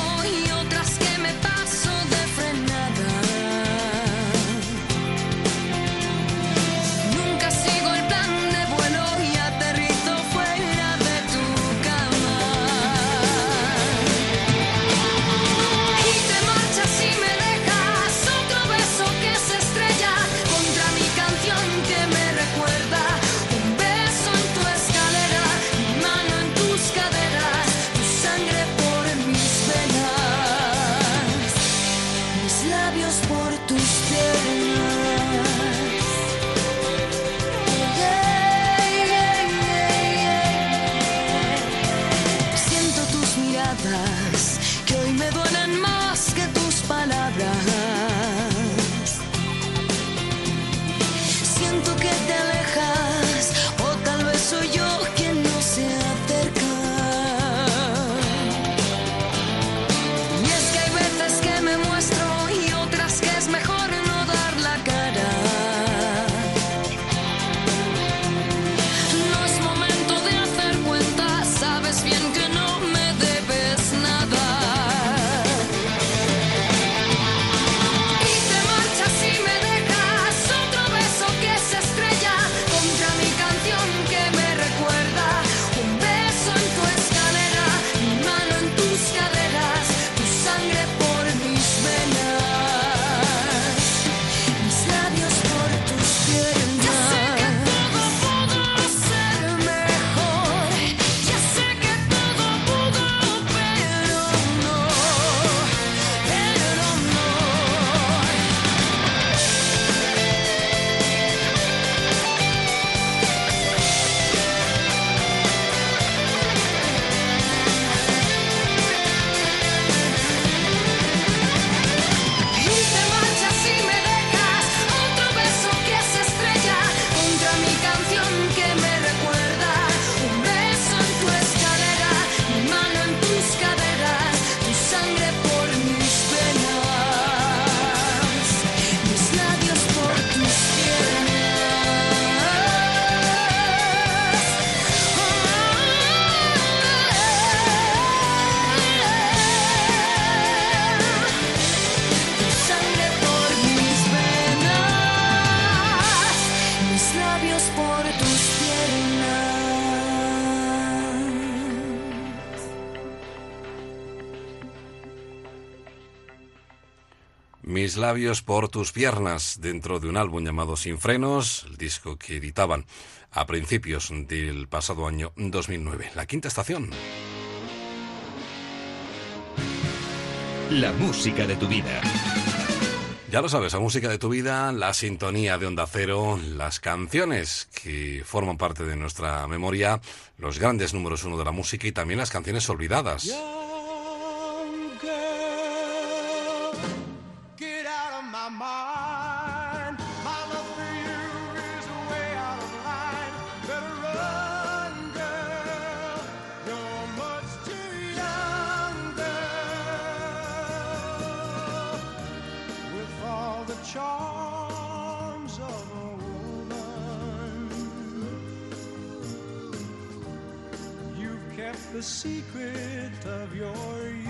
labios por tus piernas, dentro de un álbum llamado Sin Frenos, el disco que editaban a principios del pasado año 2009. La quinta estación. La música de tu vida. Ya lo sabes, la música de tu vida, la sintonía de Onda Cero, las canciones que forman parte de nuestra memoria, los grandes números uno de la música y también las canciones olvidadas. Mind. My love for you is way out of line. Better run, girl. You're much too young, girl. With all the charms of a woman, you've kept the secret of your youth.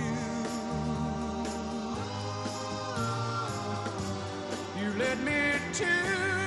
Led me to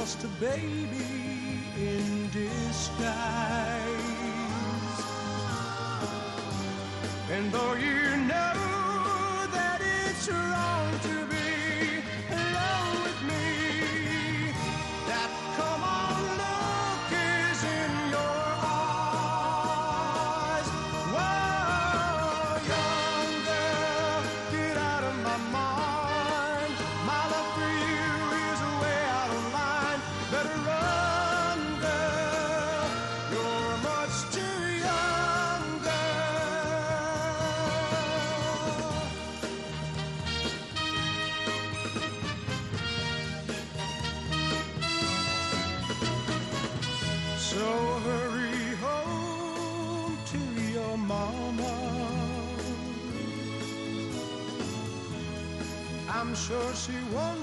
just a baby in disguise. And though you sure she wonders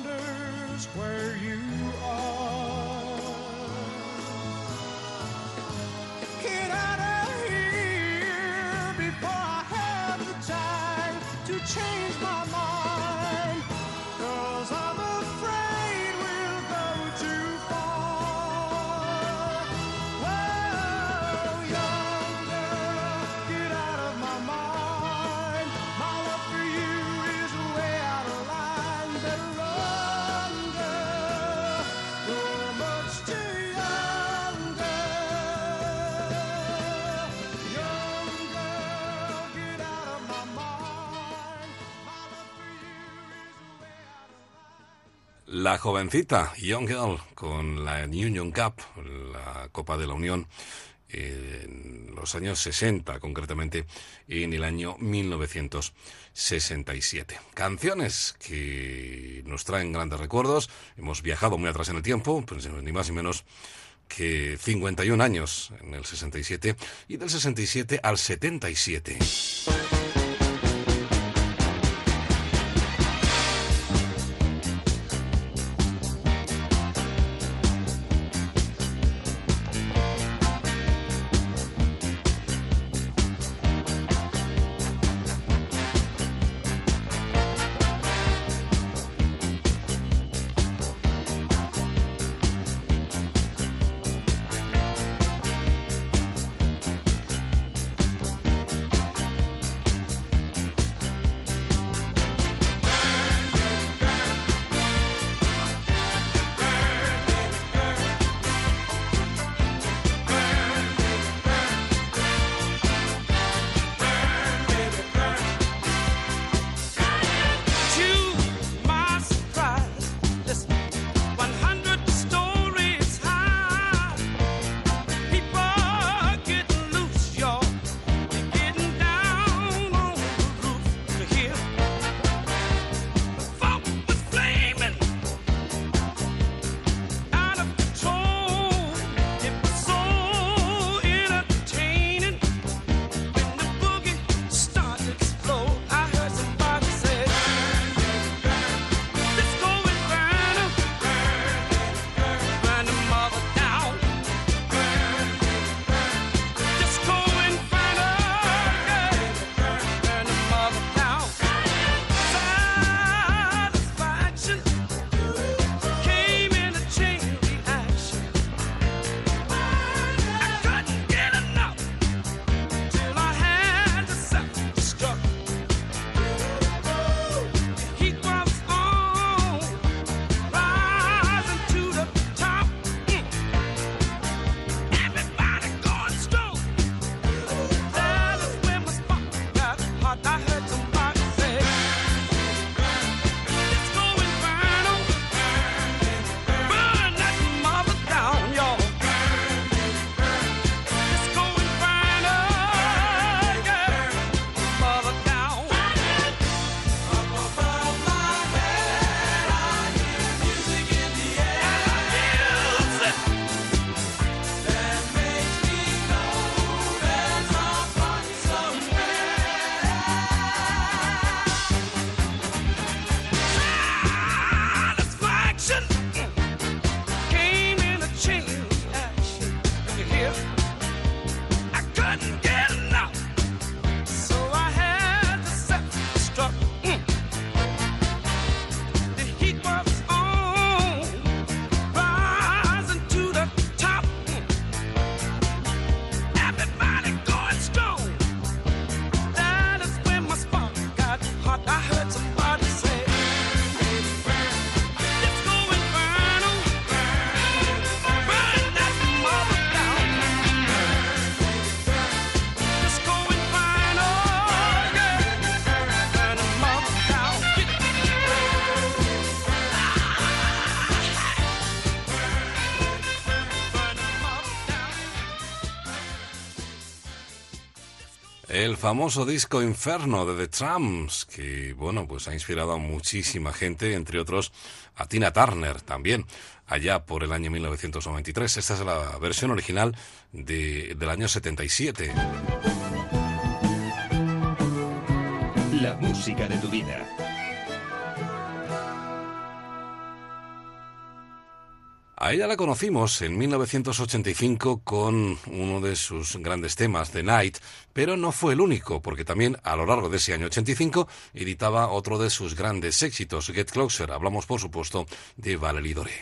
La jovencita Young Girl con la Union Cup, la Copa de la Unión, en los años 60, concretamente en el año 1967. Canciones que nos traen grandes recuerdos. Hemos viajado muy atrás en el tiempo, pues ni más ni menos que 51 años en el 67 y del 67 al 77. El famoso disco Inferno de The Tramps, que bueno, pues ha inspirado a muchísima gente, entre otros a Tina Turner también, allá por el año 1993. Esta es la versión original de- del año 77. La música de tu vida. A ella la conocimos en 1985 con uno de sus grandes temas, The Night, pero no fue el único, porque también a lo largo de ese año 85 editaba otro de sus grandes éxitos, Get Closer. Hablamos, por supuesto, de Valerie Doré.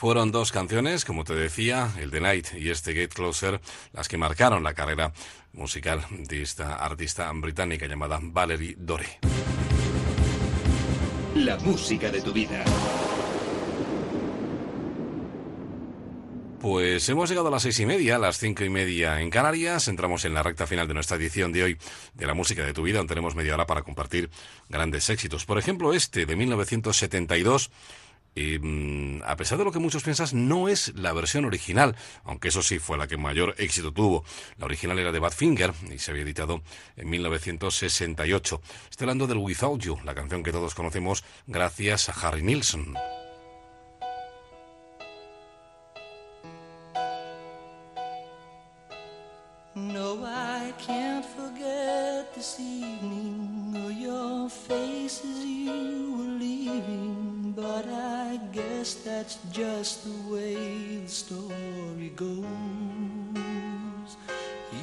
Fueron dos canciones, como te decía, el The Night y este Get Closer, las que marcaron la carrera musical de esta artista británica llamada Valerie Dore. La música de tu vida. Pues hemos llegado a las seis y media, a las cinco y media en Canarias. Entramos en la recta final de nuestra edición de hoy de la música de tu vida, donde tenemos media hora para compartir grandes éxitos. Por ejemplo, este de 1972. Mm, a pesar de lo que muchos piensan, no es la versión original, aunque eso sí fue la que mayor éxito tuvo. La original era de Badfinger y se había editado en 1968. Estoy hablando del Without You, la canción que todos conocemos gracias a Harry Nilsson. No, I can't forget this evening your you were leaving. But I guess that's just the way the story goes.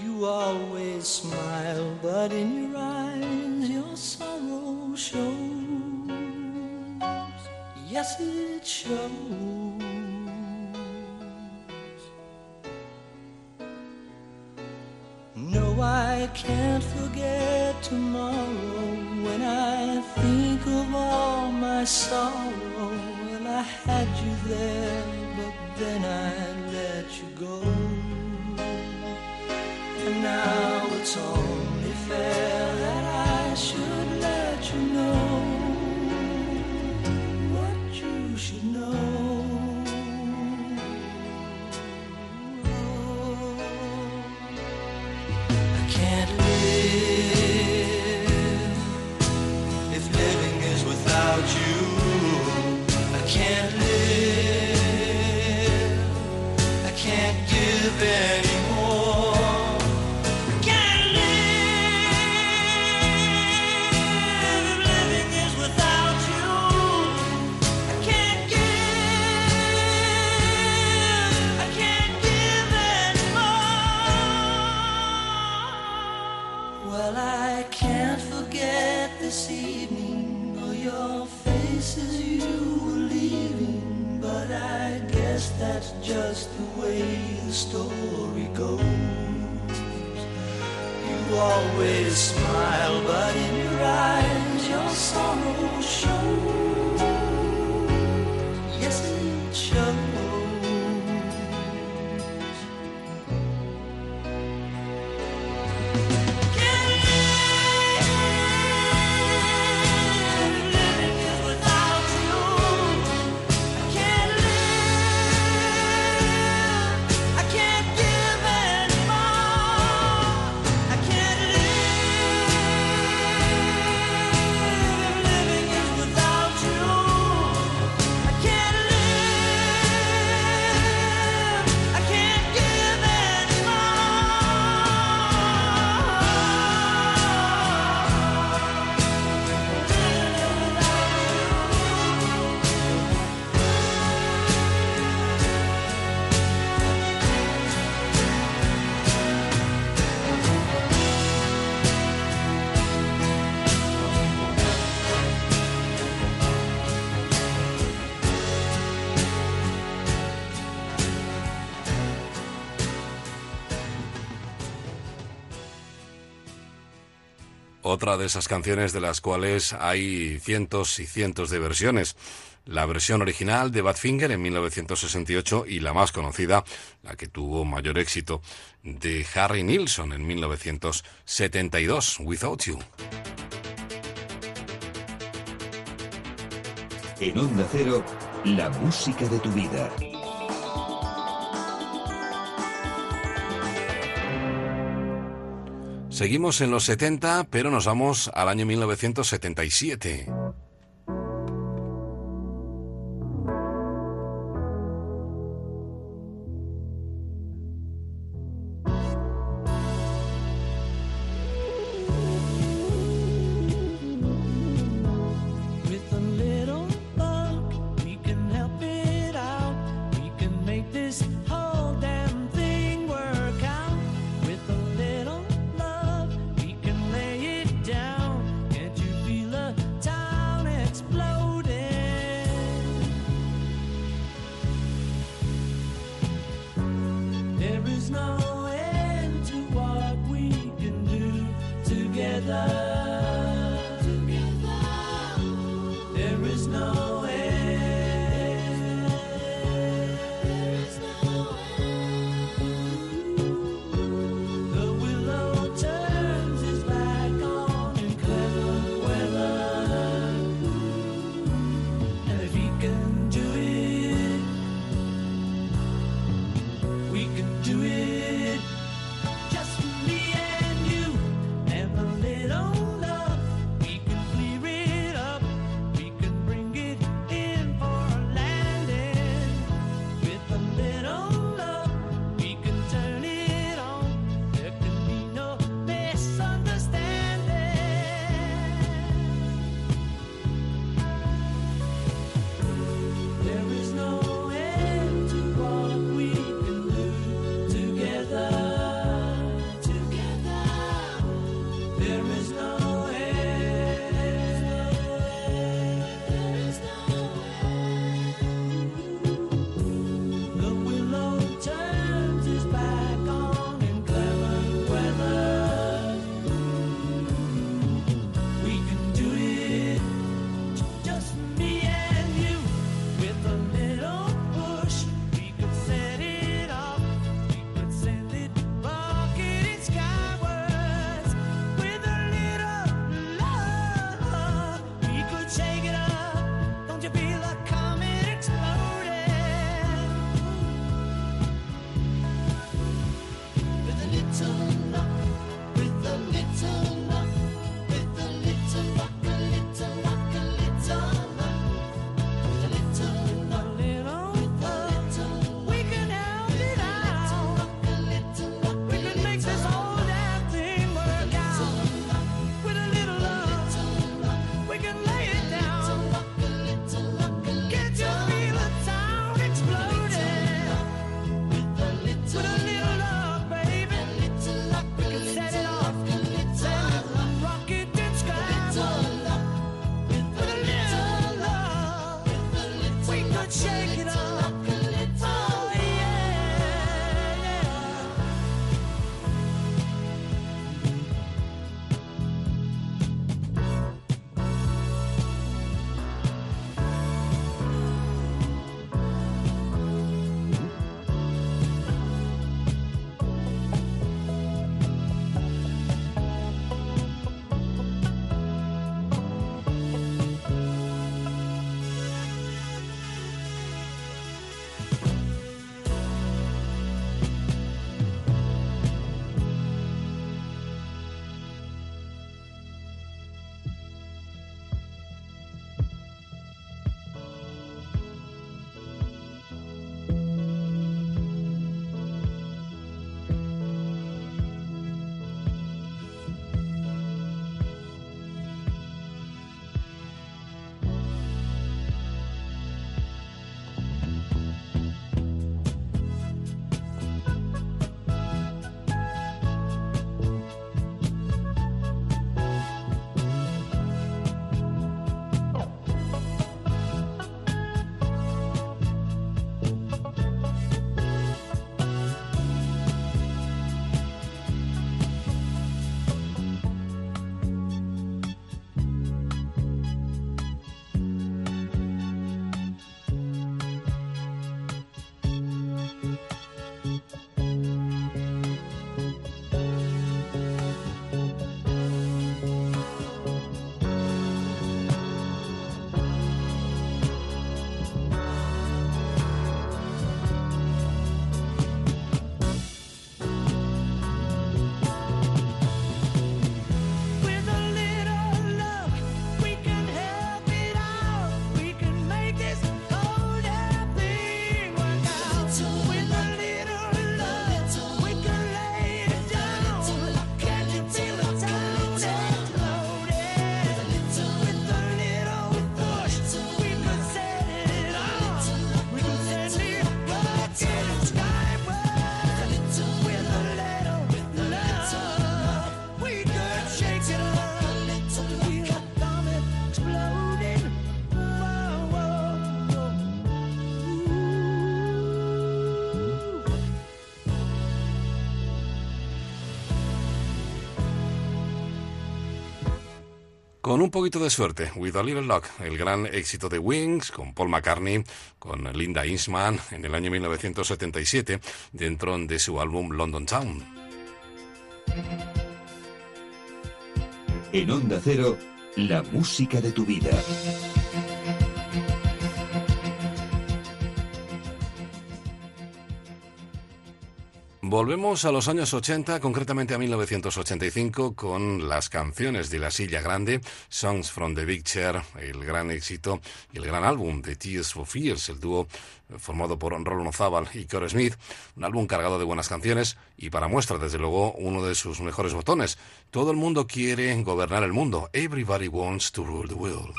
You always smile, but in your eyes your sorrow shows. Yes, it shows. No, I can't forget tomorrow when I think of all my sorrow. Well, I had you there, but then I let you go. And now it's only fair that I should let you know Otra de esas canciones de las cuales hay cientos y cientos de versiones. La versión original de Badfinger en 1968 y la más conocida, la que tuvo mayor éxito, de Harry Nilsson en 1972, Without You. En Onda Cero, la música de tu vida. Seguimos en los 70, pero nos vamos al año 1977. Con un poquito de suerte, With a Little Luck, el gran éxito de Wings, con Paul McCartney, con Linda Eastman, en el año 1977, dentro de su álbum London Town. En Onda Cero, la música de tu vida. Volvemos a los años 80, concretamente a 1985, con las canciones de La Silla Grande, Songs from the Big Chair, el gran éxito y el gran álbum de Tears for Fears, el dúo eh, formado por Rolón Ozábal y Corey Smith, un álbum cargado de buenas canciones y para muestra, desde luego, uno de sus mejores botones. Todo el mundo quiere gobernar el mundo. Everybody wants to rule the world.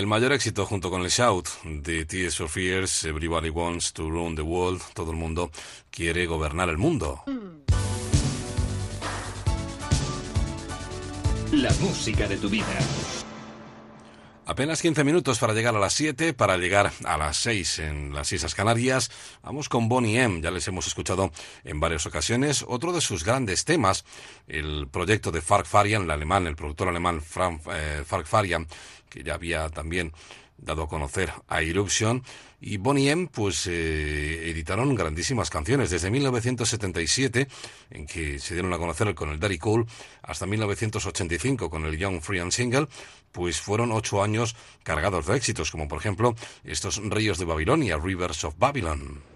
El mayor éxito junto con el Shout de Tears for Fears, Everybody Wants to Run the World, todo el mundo quiere gobernar el mundo. La música de tu vida. Apenas 15 minutos para llegar a las 7, para llegar a las 6 en las Islas Canarias. Vamos con Bonnie M. Ya les hemos escuchado en varias ocasiones. Otro de sus grandes temas, el proyecto de Fark Farian, el alemán, el productor alemán Frank, eh, Fark Farian, que ya había también dado a conocer a Eruption. Y Bonnie M, pues eh, editaron grandísimas canciones desde 1977, en que se dieron a conocer con el Daddy Cool, hasta 1985 con el Young Free and Single, pues fueron ocho años cargados de éxitos, como por ejemplo estos Ríos de Babilonia, Rivers of Babylon.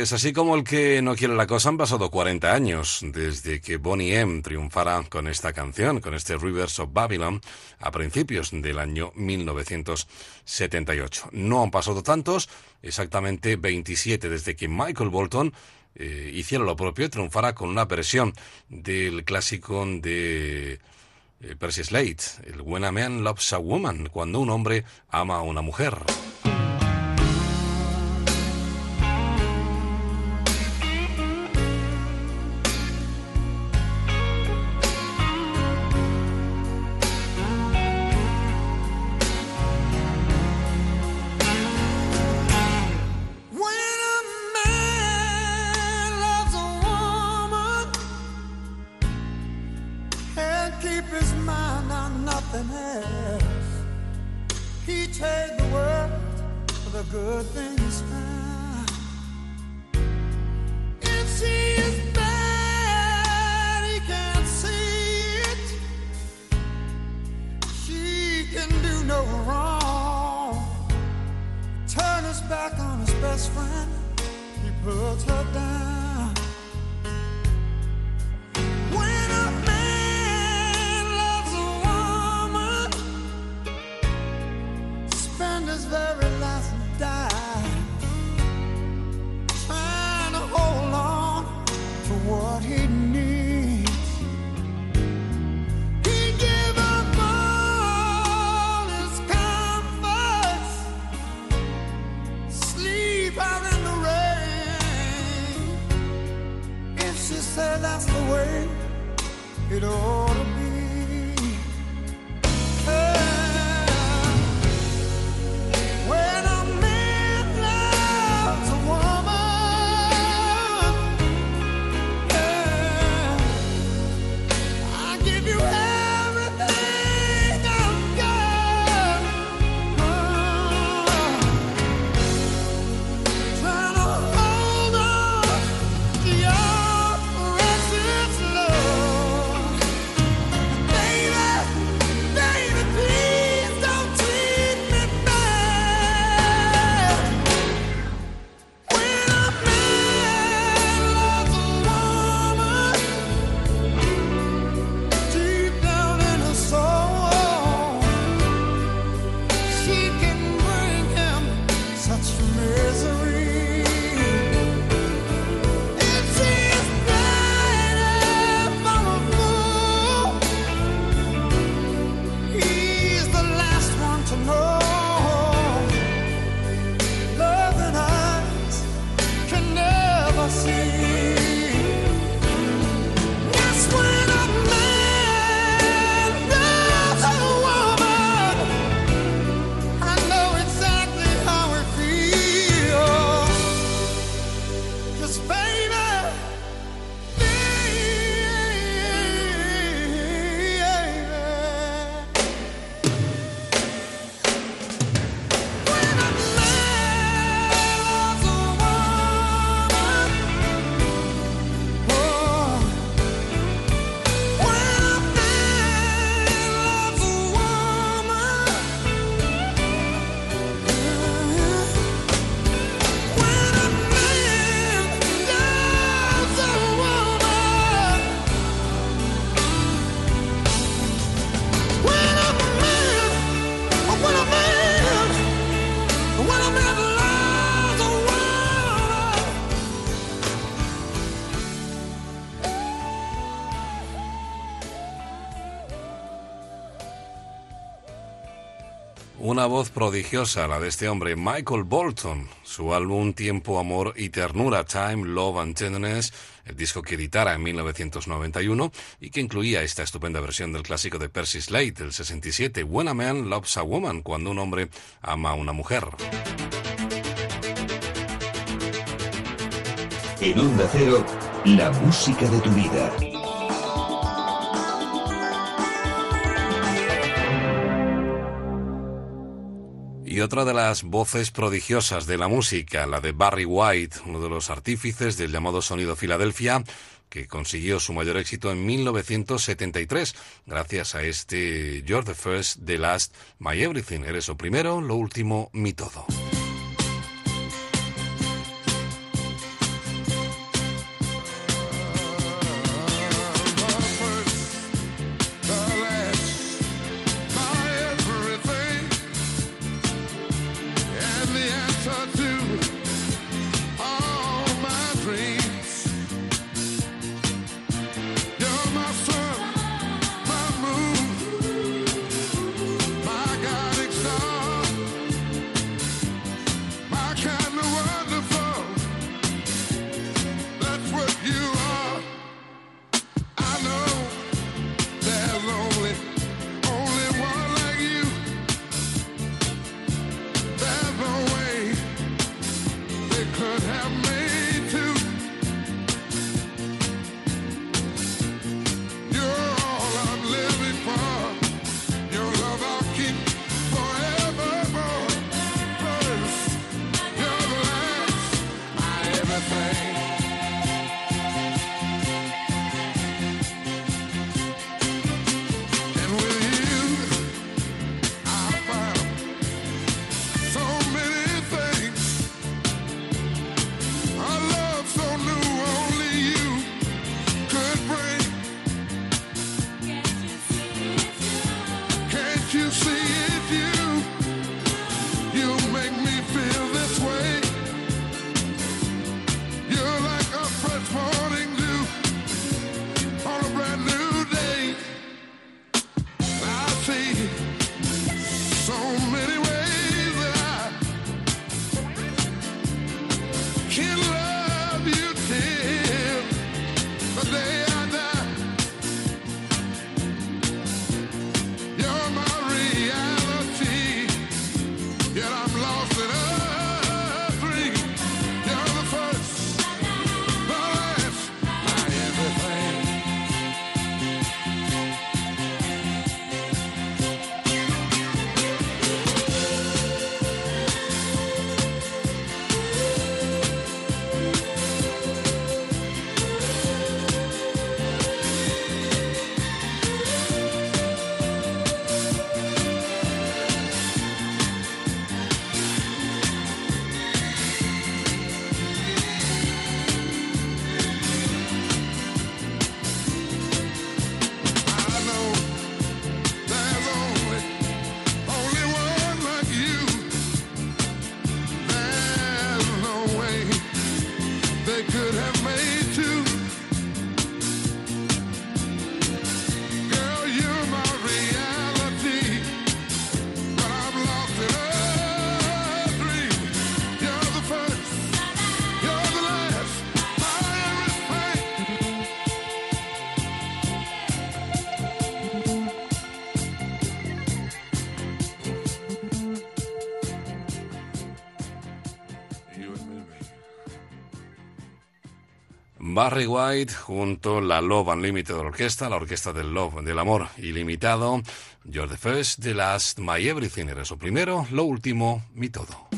Pues así como el que no quiere la cosa han pasado 40 años desde que Bonnie M triunfara con esta canción, con este Rivers of Babylon, a principios del año 1978. No han pasado tantos, exactamente 27 desde que Michael Bolton eh, hiciera lo propio y triunfara con una versión del clásico de eh, Percy Slade, el When a Man Loves a Woman, cuando un hombre ama a una mujer. Una voz prodigiosa, la de este hombre, Michael Bolton. Su álbum Tiempo, Amor y Ternura, Time, Love and Tenderness, el disco que editara en 1991 y que incluía esta estupenda versión del clásico de Percy Slade, del 67, When a Man Loves a Woman, cuando un hombre ama a una mujer. En Onda Cero, la música de tu vida. Y otra de las voces prodigiosas de la música, la de Barry White, uno de los artífices del llamado sonido Filadelfia, que consiguió su mayor éxito en 1973, gracias a este You're the First, The Last, My Everything. Eres lo primero, lo último, mi todo. Barry White junto a la Love Unlimited Orquesta, la orquesta del Love, del amor ilimitado. You're the first, the last, my everything. Eres lo primero, lo último, mi todo.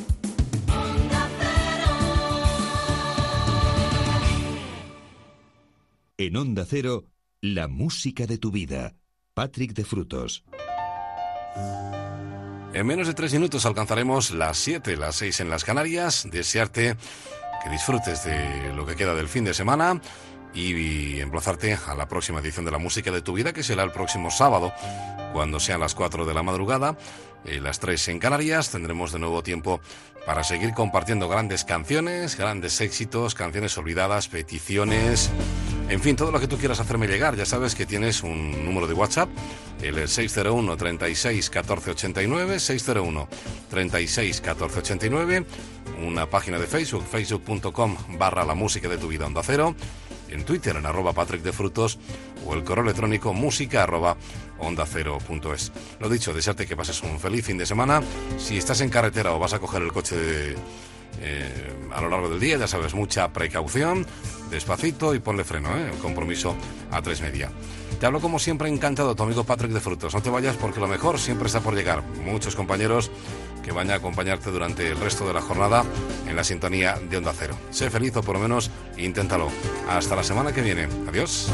En Onda Cero, la música de tu vida. Patrick de Frutos. En menos de tres minutos alcanzaremos las 7, las 6 en las Canarias. Desearte que disfrutes de lo que queda del fin de semana y emplazarte a la próxima edición de la música de tu vida, que será el próximo sábado, cuando sean las 4 de la madrugada, eh, las 3 en Canarias. Tendremos de nuevo tiempo para seguir compartiendo grandes canciones, grandes éxitos, canciones olvidadas, peticiones, en fin, todo lo que tú quieras hacerme llegar. Ya sabes que tienes un número de WhatsApp, el 601 36 14 89, 601 36 14 89, una página de Facebook, facebook.com barra la música de tu vida onda cero, en Twitter en arroba Patrick de Frutos o el correo electrónico música arroba onda cero punto es. Lo dicho, desearte que pases un feliz fin de semana. Si estás en carretera o vas a coger el coche de, eh, a lo largo del día, ya sabes, mucha precaución, despacito y ponle freno, ¿eh? el compromiso a tres media. Te hablo como siempre encantado, tu amigo Patrick de Frutos. No te vayas porque lo mejor siempre está por llegar. Muchos compañeros que van a acompañarte durante el resto de la jornada en la sintonía de Onda Cero. Sé feliz o por lo menos inténtalo. Hasta la semana que viene. Adiós.